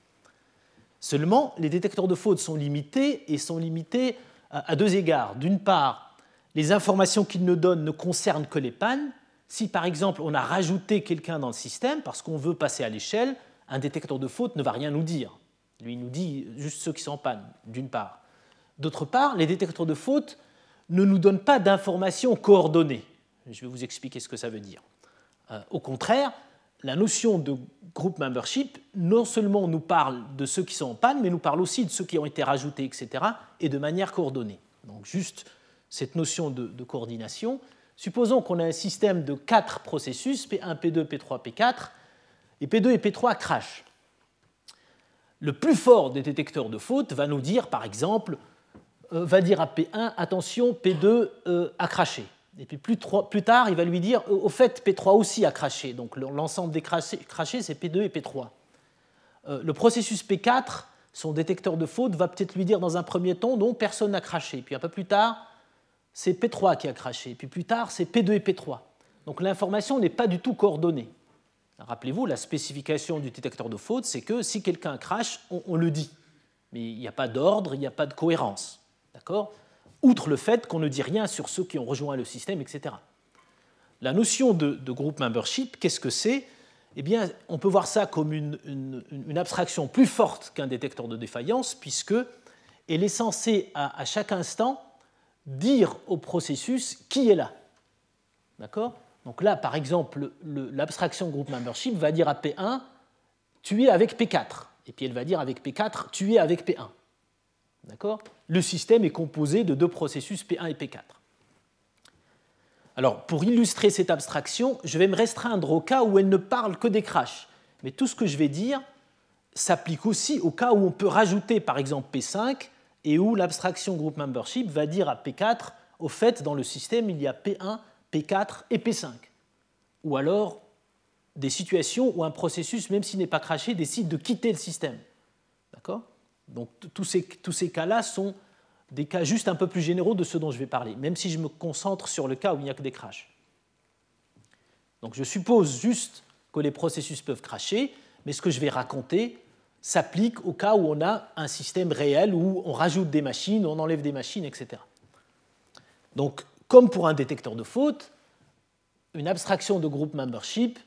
Seulement, les détecteurs de fautes sont limités et sont limités à deux égards. D'une part, les informations qu'ils nous donnent ne concernent que les pannes, si par exemple on a rajouté quelqu'un dans le système parce qu'on veut passer à l'échelle, un détecteur de faute ne va rien nous dire. Lui il nous dit juste ceux qui sont en panne, d'une part. D'autre part, les détecteurs de faute ne nous donnent pas d'informations coordonnées. Je vais vous expliquer ce que ça veut dire. Euh, au contraire, la notion de group membership non seulement nous parle de ceux qui sont en panne, mais nous parle aussi de ceux qui ont été rajoutés, etc., et de manière coordonnée. Donc juste cette notion de coordination, Supposons qu'on a un système de quatre processus, P1, P2, P3, P4, et P2 et P3 crachent. Le plus fort des détecteurs de faute va nous dire, par exemple, euh, va dire à P1, attention, P2 euh, a craché. Et puis plus, tard, il va lui dire, au fait, P3 aussi a craché. Donc l'ensemble des crachés, c'est P2 et P3. Euh, le processus P4, son détecteur de faute, va peut-être lui dire dans un premier temps, non, personne n'a craché. Puis un peu plus tard, c'est P3 qui a craché, puis plus tard, c'est P2 et P3. Donc l'information n'est pas du tout coordonnée. Rappelez-vous, la spécification du détecteur de faute, c'est que si quelqu'un crache, on, le dit. Mais il n'y a pas d'ordre, il n'y a pas de cohérence. D'accord? Outre le fait qu'on ne dit rien sur ceux qui ont rejoint le système, etc. La notion de, groupe membership, qu'est-ce que c'est? Eh bien, on peut voir ça comme une, abstraction plus forte qu'un détecteur de défaillance, puisque elle est censée, à chaque instant, dire au processus qui est là. D'accord? Donc là, par exemple, l'abstraction group membership va dire à P1, tu es avec P4. Et puis elle va dire avec P4, tu es avec P1. D'accord? Le système est composé de deux processus P1 et P4. Alors, pour illustrer cette abstraction, je vais me restreindre au cas où elle ne parle que des crashs. Mais tout ce que je vais dire s'applique aussi au cas où on peut rajouter, par exemple, P5 et où l'abstraction group membership va dire à P4 au fait, dans le système, il y a P1, P4 et P5. Ou alors des situations où un processus, même s'il n'est pas craché, décide de quitter le système. Donc tous ces, tous ces cas-là sont des cas juste un peu plus généraux de ceux dont je vais parler, même si je me concentre sur le cas où il n'y a que des crashs. Donc je suppose juste que les processus peuvent cracher, mais ce que je vais raconter s'applique au cas où on a un système réel où on rajoute des machines, on enlève des machines, etc. Donc, comme pour un détecteur de faute, une abstraction de groupe membership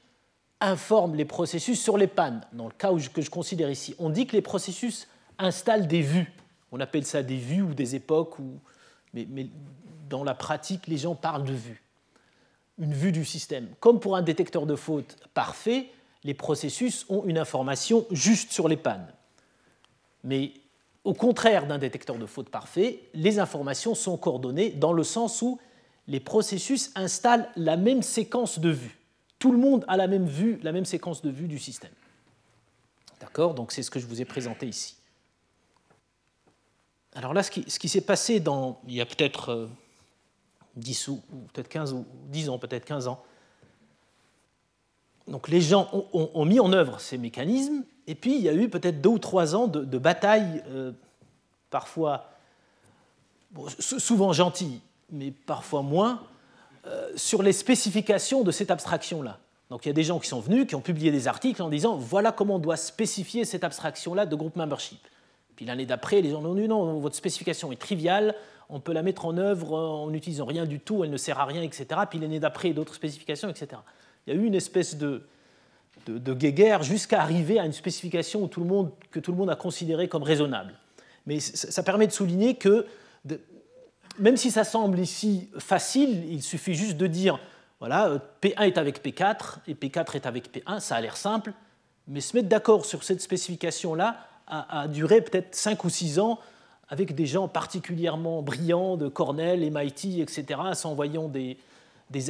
informe les processus sur les pannes. Dans le cas que je considère ici, on dit que les processus installent des vues. On appelle ça des vues ou des époques, mais, mais dans la pratique, les gens parlent de vues. Une vue du système. Comme pour un détecteur de faute parfait, les processus ont une information juste sur les pannes. Mais au contraire d'un détecteur de faute parfait, les informations sont coordonnées dans le sens où les processus installent la même séquence de vues. Tout le monde a la même vue, la même séquence de vues du système. D'accord? Donc c'est ce que je vous ai présenté ici. Alors là, ce qui, s'est passé dans, il y a peut-être 10 euh, ou, peut-être 15 ou 10 ans, peut-être 15 ans, donc les gens ont, mis en œuvre ces mécanismes, et puis il y a eu peut-être deux ou trois ans de, batailles, euh, parfois souvent gentilles, mais parfois moins, euh, sur les spécifications de cette abstraction-là. Donc il y a des gens qui sont venus, qui ont publié des articles en disant voilà comment on doit spécifier cette abstraction-là de groupe membership. Puis l'année d'après, les gens ont dit non, votre spécification est triviale, on peut la mettre en œuvre en n'utilisant rien du tout, elle ne sert à rien, etc. Puis l'année d'après, d'autres spécifications, etc il y a eu une espèce de, de, guéguerre jusqu'à arriver à une spécification que tout le monde a considérée comme raisonnable. Mais ça permet de souligner que, même si ça semble ici facile, il suffit juste de dire, voilà, P1 est avec P4 et P4 est avec P1, ça a l'air simple, mais se mettre d'accord sur cette spécification-là a, duré peut-être 5 ou 6 ans avec des gens particulièrement brillants de Cornell, MIT, etc., s'envoyant des,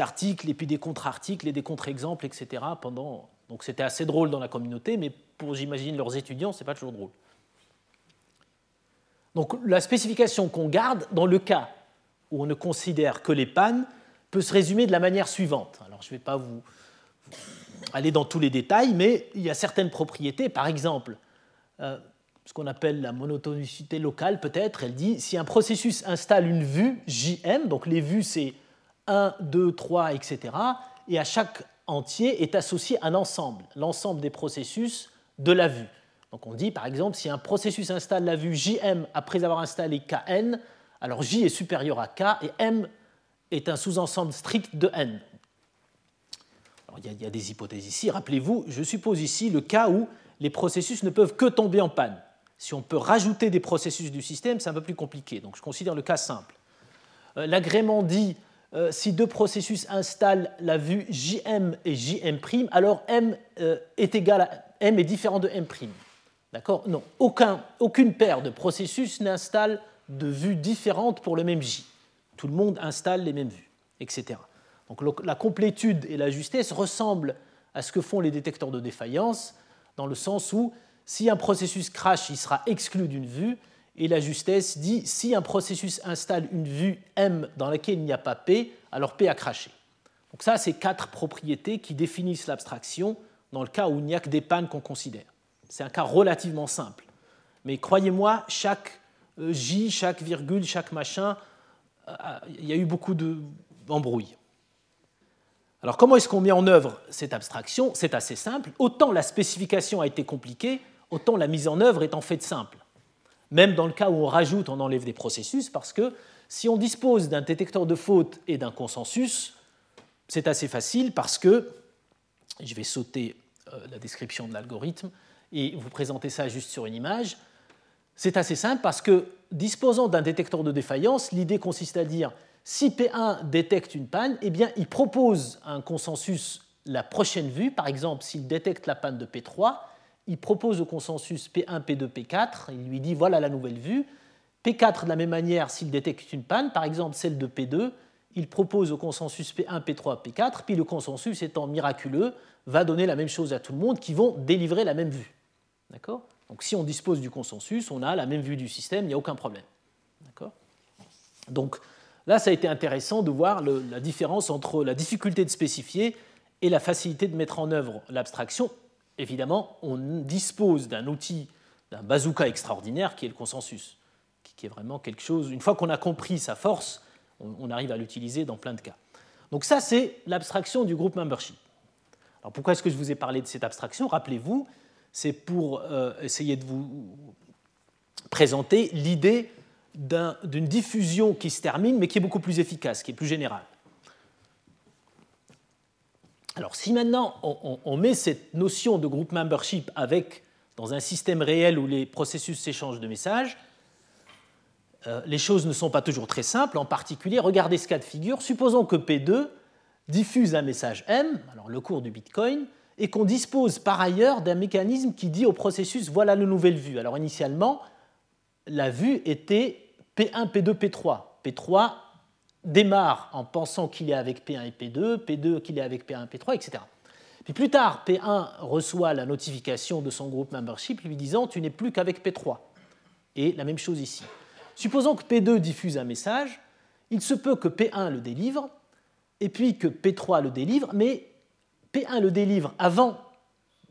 articles et puis des contre-articles et des contre-exemples, etc. Pendant... Donc c'était assez drôle dans la communauté, mais pour, j'imagine, leurs étudiants, c'est pas toujours drôle. Donc la spécification qu'on garde dans le cas où on ne considère que les pannes peut se résumer de la manière suivante. Alors je ne vais pas vous, aller dans tous les détails, mais il y a certaines propriétés, par exemple, ce qu'on appelle la monotonicité locale peut-être, elle dit si un processus installe une vue JM, donc les vues c'est 1, 2, 3, etc. Et à chaque entier est associé un ensemble, l'ensemble des processus de la vue. Donc on dit par exemple si un processus installe la vue JM après avoir installé KN, alors J est supérieur à K et M est un sous-ensemble strict de N. Alors, il, y a, des hypothèses ici. Rappelez-vous, je suppose ici le cas où les processus ne peuvent que tomber en panne. Si on peut rajouter des processus du système, c'est un peu plus compliqué. Donc je considère le cas simple. Euh, l'agrément dit euh, si deux processus installent la vue JM et JM', alors M euh, est égal à M est différent de M'. D'accord? Non, aucune paire de processus n'installe de vues différentes pour le même J. Tout le monde installe les mêmes vues, etc. Donc la complétude et la justesse ressemblent à ce que font les détecteurs de défaillance, dans le sens où si un processus crash, il sera exclu d'une vue, et la justesse dit si un processus installe une vue M dans laquelle il n'y a pas P, alors P a craché. Donc ça, c'est quatre propriétés qui définissent l'abstraction dans le cas où il n'y a que des pannes qu'on considère. C'est un cas relativement simple. Mais croyez-moi, chaque euh, J, chaque virgule, chaque machin, euh, il y a eu beaucoup d'embrouilles. Alors comment est-ce qu'on met en œuvre cette abstraction? C'est assez simple. Autant la spécification a été compliquée, autant la mise en œuvre est en fait simple. Même dans le cas où on rajoute, on enlève des processus, parce que si on dispose d'un détecteur de faute et d'un consensus, c'est assez facile parce que, je vais sauter euh, la description de l'algorithme et vous présenter ça juste sur une image, c'est assez simple parce que disposant d'un détecteur de défaillance, l'idée consiste à dire si P1 détecte une panne, eh bien, il propose un consensus la prochaine vue. Par exemple, s'il détecte la panne de P3, il propose au consensus P1, P2, P4, il lui dit voilà la nouvelle vue. P4, de la même manière, s'il détecte une panne, par exemple celle de P2, il propose au consensus P1, P3, P4, puis le consensus étant miraculeux, va donner la même chose à tout le monde qui vont délivrer la même vue. D'accord? Donc si on dispose du consensus, on a la même vue du système, il n'y a aucun problème. D'accord? Donc Là, ça a été intéressant de voir la différence entre la difficulté de spécifier et la facilité de mettre en œuvre l'abstraction. Évidemment, on dispose d'un outil, d'un bazooka extraordinaire qui est le consensus, qui est vraiment quelque chose, une fois qu'on a compris sa force, on arrive à l'utiliser dans plein de cas. Donc ça, c'est l'abstraction du groupe membership. Alors pourquoi est-ce que je vous ai parlé de cette abstraction? Rappelez-vous, c'est pour euh, essayer de vous présenter l'idée d'une diffusion qui se termine, mais qui est beaucoup plus efficace, qui est plus générale. Alors si maintenant on, met cette notion de groupe membership avec, dans un système réel où les processus s'échangent de messages, euh, les choses ne sont pas toujours très simples. En particulier, regardez ce cas de figure. Supposons que P2 diffuse un message M, alors le cours du Bitcoin, et qu'on dispose par ailleurs d'un mécanisme qui dit au processus voilà la nouvelle vue. Alors initialement, la vue était P1, P2, P3. P3 démarre en pensant qu'il est avec P1 et P2, P2 qu'il est avec P1, P3, etc. Puis plus tard, P1 reçoit la notification de son groupe membership lui disant tu n'es plus qu'avec P3. Et la même chose ici. Supposons que P2 diffuse un message, il se peut que P1 le délivre, et puis que P3 le délivre, mais P1 le délivre avant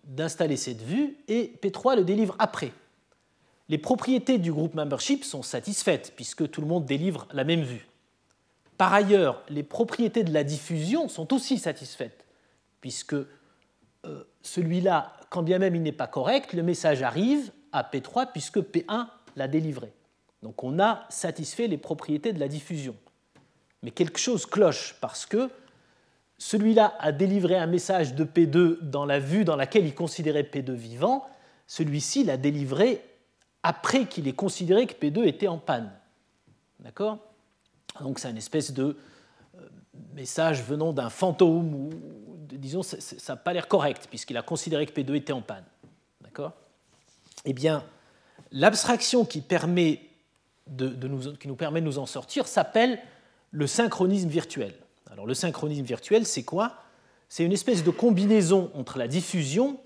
d'installer cette vue et P3 le délivre après. Les propriétés du groupe membership sont satisfaites puisque tout le monde délivre la même vue. Par ailleurs, les propriétés de la diffusion sont aussi satisfaites puisque euh, celui-là, quand bien même il n'est pas correct, le message arrive à P3 puisque P1 l'a délivré. Donc on a satisfait les propriétés de la diffusion. Mais quelque chose cloche parce que celui-là a délivré un message de P2 dans la vue dans laquelle il considérait P2 vivant, celui-ci l'a délivré après qu'il ait considéré que P2 était en panne. D'accord? Donc c'est une espèce de euh, message venant d'un fantôme, ou disons, ça n'a pas l'air correct, puisqu'il a considéré que P2 était en panne. D'accord? Eh bien, l'abstraction qui, permet qui nous permet de nous en sortir s'appelle le synchronisme virtuel. Alors le synchronisme virtuel, c'est quoi? C'est une espèce de combinaison entre la diffusion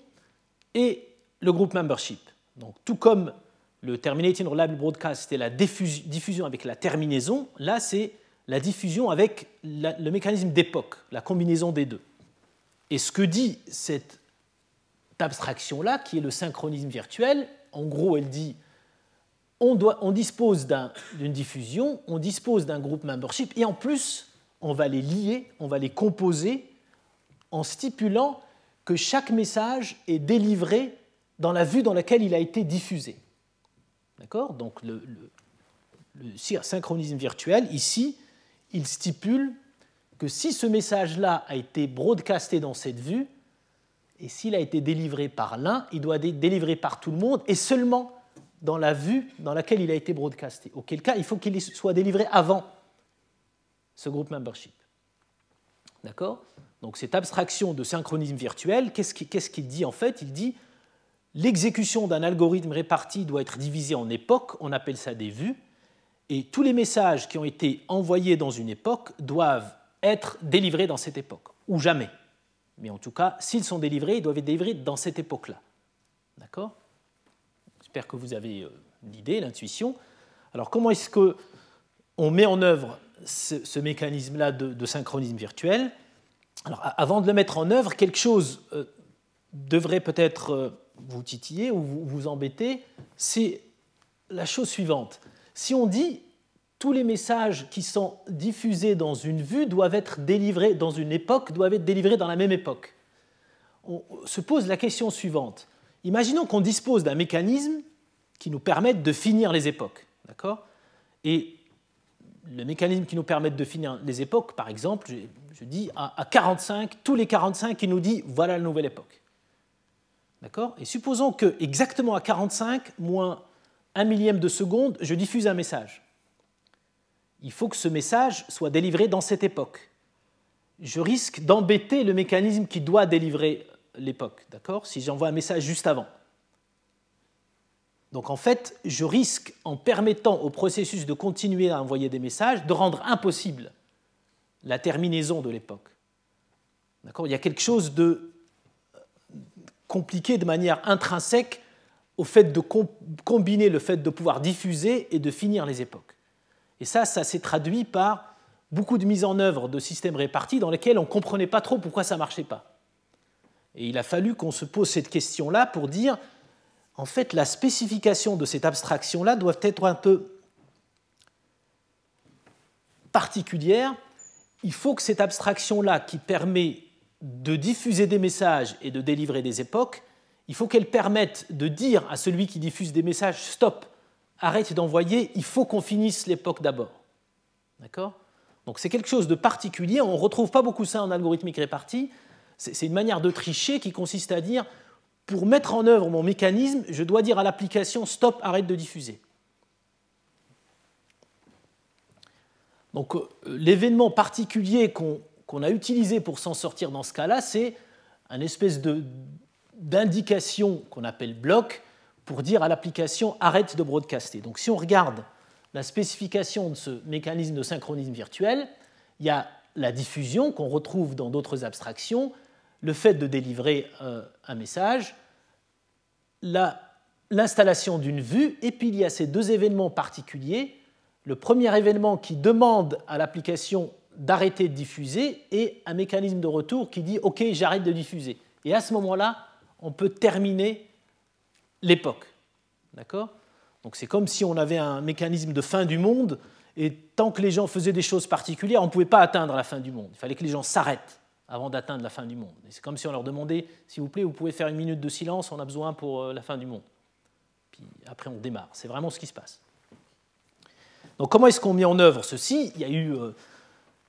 et le groupe membership. Donc tout comme le terminating reliable broadcast, c'était la diffusion avec la terminaison, là c'est la diffusion avec le mécanisme d'époque, la combinaison des deux. Et ce que dit cette abstraction-là, qui est le synchronisme virtuel, en gros elle dit on, dispose d'une diffusion, on dispose d'un groupe membership, et en plus, on va les lier, on va les composer en stipulant que chaque message est délivré dans la vue dans laquelle il a été diffusé. D'accord Donc le, synchronisme virtuel, ici, il stipule que si ce message-là a été broadcasté dans cette vue, et s'il a été délivré par l'un, il doit être délivré par tout le monde, et seulement dans la vue dans laquelle il a été broadcasté. Auquel cas, il faut qu'il soit délivré avant ce groupe membership. D'accord Donc cette abstraction de synchronisme virtuel, qu'est-ce qu'il dit en fait? Il dit l'exécution d'un algorithme réparti doit être divisée en époques, on appelle ça des vues, et tous les messages qui ont été envoyés dans une époque doivent être délivrés dans cette époque, ou jamais. Mais en tout cas, s'ils sont délivrés, ils doivent être délivrés dans cette époque-là. D'accord? J'espère que vous avez euh, l'idée, l'intuition. Alors comment est-ce qu'on met en œuvre ce, mécanisme-là de, synchronisme virtuel? Alors avant de le mettre en œuvre, quelque chose euh, devrait peut-être euh, vous titiller ou vous, embêter, c'est la chose suivante. Si on dit tous les messages qui sont diffusés dans une vue doivent être délivrés dans une époque, doivent être délivrés dans la même époque. On se pose la question suivante. Imaginons qu'on dispose d'un mécanisme qui nous permette de finir les époques. D'accord? Et le mécanisme qui nous permette de finir les époques, par exemple, je, dis à, 45, tous les 45, il nous dit voilà la nouvelle époque. D'accord? Et supposons que exactement à 45, moins un millième de seconde, je diffuse un message. Il faut que ce message soit délivré dans cette époque. Je risque d'embêter le mécanisme qui doit délivrer l'époque, d'accord? Si j'envoie un message juste avant. Donc en fait, je risque, en permettant au processus de continuer à envoyer des messages, de rendre impossible la terminaison de l'époque. D'accord? Il y a quelque chose de compliqué de manière intrinsèque au fait de combiner le fait de pouvoir diffuser et de finir les époques. Et ça, ça s'est traduit par beaucoup de mises en œuvre de systèmes répartis dans lesquels on ne comprenait pas trop pourquoi ça ne marchait pas. Et il a fallu qu'on se pose cette question-là pour dire, en fait, la spécification de cette abstraction-là doit être un peu particulière. Il faut que cette abstraction-là, qui permet de diffuser des messages et de délivrer des époques, il faut qu'elle permette de dire à celui qui diffuse des messages stop, arrête d'envoyer, il faut qu'on finisse l'époque d'abord. D'accord? Donc c'est quelque chose de particulier, on ne retrouve pas beaucoup ça en algorithmique répartie. C'est une manière de tricher qui consiste à dire pour mettre en œuvre mon mécanisme, je dois dire à l'application stop, arrête de diffuser. Donc euh, l'événement particulier qu'on a utilisé pour s'en sortir dans ce cas-là, c'est un espèce d'indication qu'on appelle bloc pour dire à l'application arrête de broadcaster. Donc si on regarde la spécification de ce mécanisme de synchronisme virtuel, il y a la diffusion qu'on retrouve dans d'autres abstractions, le fait de délivrer euh, un message, l'installation d'une vue, et puis il y a ces deux événements particuliers. Le premier événement qui demande à l'application d'arrêter de diffuser et un mécanisme de retour qui dit OK, j'arrête de diffuser. Et à ce moment-là, on peut terminer l'époque. D'accord? Donc c'est comme si on avait un mécanisme de fin du monde et tant que les gens faisaient des choses particulières, on ne pouvait pas atteindre la fin du monde. Il fallait que les gens s'arrêtent avant d'atteindre la fin du monde. C'est comme si on leur demandait, s'il vous plaît, vous pouvez faire une minute de silence, on a besoin pour euh, la fin du monde. Puis après, on démarre. C'est vraiment ce qui se passe. Donc comment est-ce qu'on met en œuvre ceci? Il y a eu euh,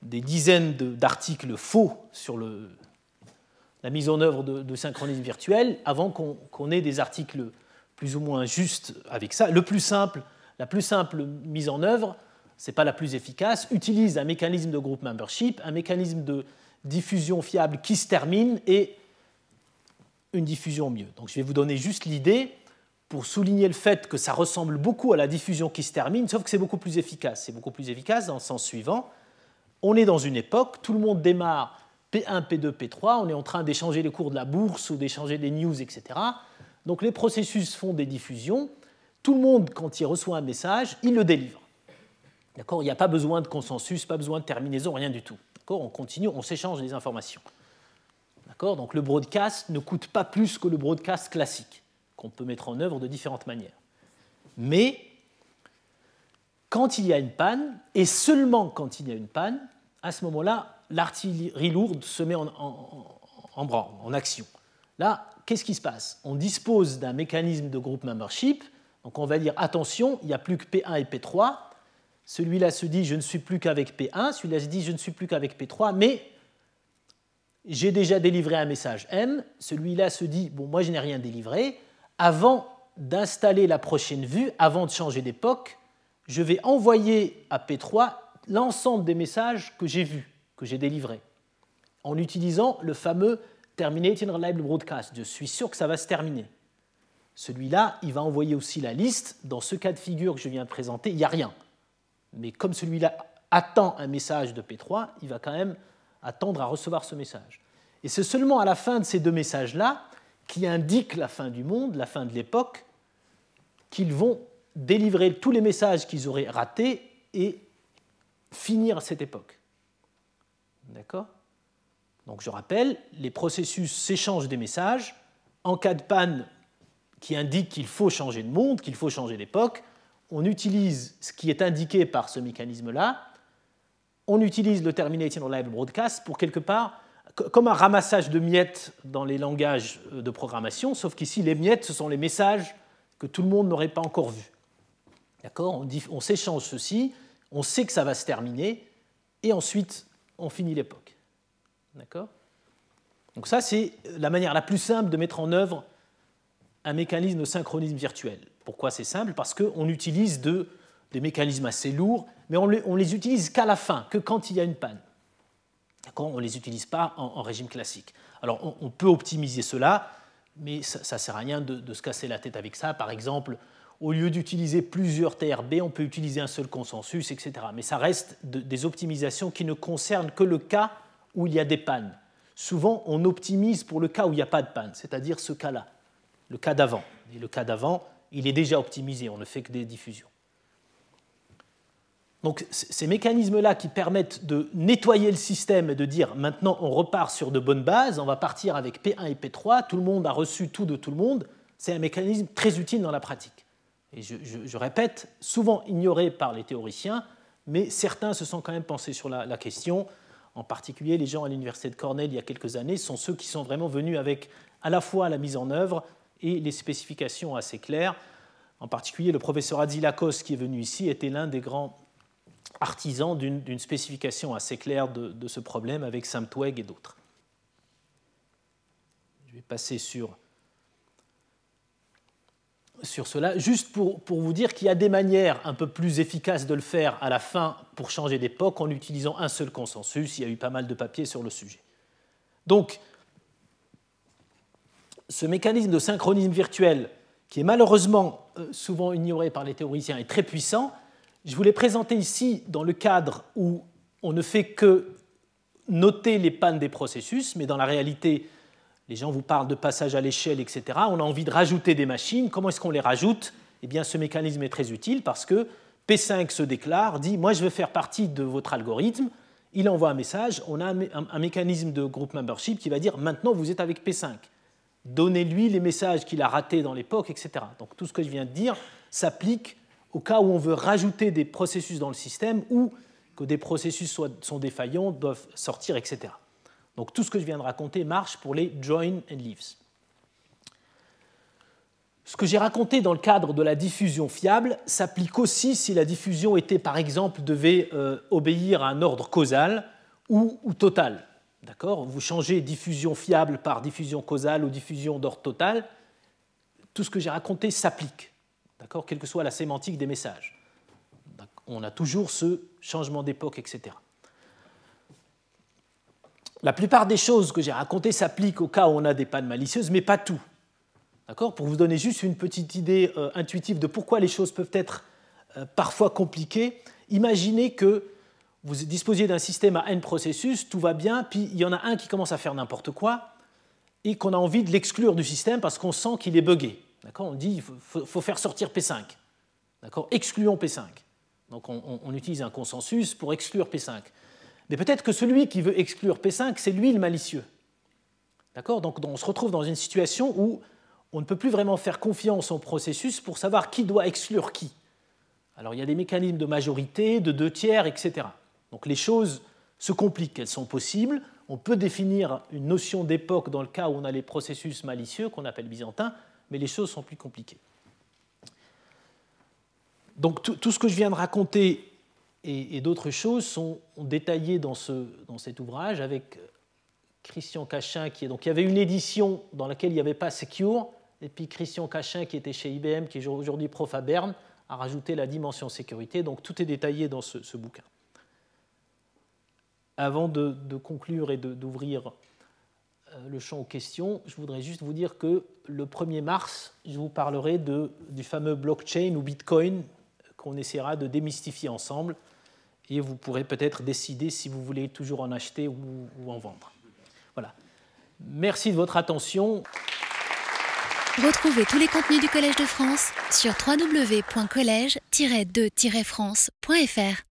des dizaines d'articles faux sur la mise en œuvre de, synchronisme virtuel avant qu'on ait des articles plus ou moins justes avec ça. Le plus simple, la plus simple mise en œuvre, ce n'est pas la plus efficace, utilise un mécanisme de groupe membership, un mécanisme de diffusion fiable qui se termine et une diffusion mieux. Donc je vais vous donner juste l'idée pour souligner le fait que ça ressemble beaucoup à la diffusion qui se termine, sauf que c'est beaucoup plus efficace. C'est beaucoup plus efficace dans le sens suivant. On est dans une époque, tout le monde démarre P1, P2, P3, on est en train d'échanger les cours de la bourse ou d'échanger des news, etc. Donc les processus font des diffusions. Tout le monde, quand il reçoit un message, il le délivre. D'accord? Il n'y a pas besoin de consensus, pas besoin de terminaison, rien du tout. On continue, on s'échange des informations. D'accord? Donc le broadcast ne coûte pas plus que le broadcast classique, qu'on peut mettre en œuvre de différentes manières. Mais quand il y a une panne, et seulement quand il y a une panne, à ce moment-là, l'artillerie lourde se met en, en, en action. Là, qu'est-ce qui se passe? On dispose d'un mécanisme de groupe membership, donc on va dire attention, il n'y a plus que P1 et P3, celui-là se dit je ne suis plus qu'avec P1, celui-là se dit je ne suis plus qu'avec P3, mais j'ai déjà délivré un message M, celui-là se dit bon moi je n'ai rien délivré, avant d'installer la prochaine vue, avant de changer d'époque, je vais envoyer à P3 l'ensemble des messages que j'ai vus, que j'ai délivrés, en utilisant le fameux Terminating Reliable Broadcast. Je suis sûr que ça va se terminer. Celui-là, il va envoyer aussi la liste. Dans ce cas de figure que je viens de présenter, il n'y a rien mais comme celui-là attend un message de P3, il va quand même attendre à recevoir ce message. Et c'est seulement à la fin de ces deux messages-là, qui indiquent la fin du monde, la fin de l'époque, qu'ils vont délivrer tous les messages qu'ils auraient ratés et finir cette époque. D'accord? Donc je rappelle, les processus s'échangent des messages. En cas de panne qui indique qu'il faut changer de monde, qu'il faut changer d'époque, on utilise ce qui est indiqué par ce mécanisme-là, on utilise le Terminating Reliable Broadcast pour quelque part, comme un ramassage de miettes dans les langages de programmation, sauf qu'ici, les miettes, ce sont les messages que tout le monde n'aurait pas encore vus. D'accord? On, s'échange ceci, on sait que ça va se terminer, et ensuite, on finit l'époque. D'accord? Donc ça, c'est la manière la plus simple de mettre en œuvre un mécanisme de synchronisme virtuel. Pourquoi c'est simple? Parce qu'on utilise des mécanismes assez lourds, mais on les, les utilise qu'à la fin, que quand il y a une panne. On ne les utilise pas en, régime classique. Alors on, peut optimiser cela, mais ça ne sert à rien de, se casser la tête avec ça. Par exemple, au lieu d'utiliser plusieurs TRB, on peut utiliser un seul consensus, etc. Mais ça reste des optimisations qui ne concernent que le cas où il y a des pannes. Souvent, on optimise pour le cas où il n'y a pas de panne, c'est-à-dire ce cas-là, le cas d'avant. Et le cas d'avant, il est déjà optimisé, on ne fait que des diffusions. Donc ces mécanismes-là qui permettent de nettoyer le système et de dire maintenant on repart sur de bonnes bases, on va partir avec P1 et P3, tout le monde a reçu tout de tout le monde, c'est un mécanisme très utile dans la pratique. Et je, répète, souvent ignoré par les théoriciens, mais certains se sont quand même pensés sur la, question. En particulier, les gens à l'université de Cornell il y a quelques années sont ceux qui sont vraiment venus avec à la fois la mise en œuvre et les spécifications assez claires. En particulier, le professeur Adzilakos, qui est venu ici, était l'un des grands artisans d'une spécification assez claire de, de, ce problème avec Samtweg et d'autres. Je vais passer sur sur cela, juste pour, vous dire qu'il y a des manières un peu plus efficaces de le faire à la fin pour changer d'époque en utilisant un seul consensus. Il y a eu pas mal de papiers sur le sujet. Donc, ce mécanisme de synchronisme virtuel, qui est malheureusement euh, souvent ignoré par les théoriciens, est très puissant. Je vous l'ai présenté ici dans le cadre où on ne fait que noter les pannes des processus, mais dans la réalité, les gens vous parlent de passage à l'échelle, etc. On a envie de rajouter des machines. Comment est-ce qu'on les rajoute? Eh bien, ce mécanisme est très utile parce que P5 se déclare, dit Moi, je veux faire partie de votre algorithme. Il envoie un message. On a un, mécanisme de group membership qui va dire Maintenant, vous êtes avec P5. Donnez-lui les messages qu'il a ratés dans l'époque, etc. Donc, tout ce que je viens de dire s'applique au cas où on veut rajouter des processus dans le système ou que des processus sont défaillants, doivent sortir, etc. Donc tout ce que je viens de raconter marche pour les join and leaves. Ce que j'ai raconté dans le cadre de la diffusion fiable s'applique aussi si la diffusion était, par exemple, devait euh, obéir à un ordre causal ou, total. D'accord? Vous changez diffusion fiable par diffusion causale ou diffusion d'ordre total. Tout ce que j'ai raconté s'applique, d'accord? Quelle que soit la sémantique des messages. On a toujours ce changement d'époque, etc. La plupart des choses que j'ai racontées s'appliquent au cas où on a des pannes malicieuses, mais pas tout. D'accord? Pour vous donner juste une petite idée euh, intuitive de pourquoi les choses peuvent être euh, parfois compliquées, imaginez que vous disposiez d'un système à n processus, tout va bien, puis il y en a un qui commence à faire n'importe quoi, et qu'on a envie de l'exclure du système parce qu'on sent qu'il est buggé. D'accord? On dit qu'il faut, faire sortir P5. D'accord? Excluons P5. Donc on utilise un consensus pour exclure P5. Mais peut-être que celui qui veut exclure P5, c'est lui le malicieux. D'accord? Donc on se retrouve dans une situation où on ne peut plus vraiment faire confiance au processus pour savoir qui doit exclure qui. Alors il y a des mécanismes de majorité, de deux tiers, etc. Donc les choses se compliquent, elles sont possibles. On peut définir une notion d'époque dans le cas où on a les processus malicieux qu'on appelle byzantins, mais les choses sont plus compliquées. Donc tout, tout ce que je viens de raconter et, d'autres choses sont détaillées dans, ce, dans, cet ouvrage avec Christian Cachin, qui est donc il y avait une édition dans laquelle il n'y avait pas Secure, et puis Christian Cachin, qui était chez IBM, qui est aujourd'hui prof à Berne, a rajouté la dimension sécurité. Donc tout est détaillé dans ce, bouquin. Avant de, conclure et d'ouvrir euh, le champ aux questions, je voudrais juste vous dire que le 1er mars, je vous parlerai de, du fameux blockchain ou Bitcoin qu'on essaiera de démystifier ensemble et vous pourrez peut-être décider si vous voulez toujours en acheter ou, en vendre. Voilà. Merci de votre attention. Retrouvez tous les contenus du Collège de France sur www.colège-2-france.fr.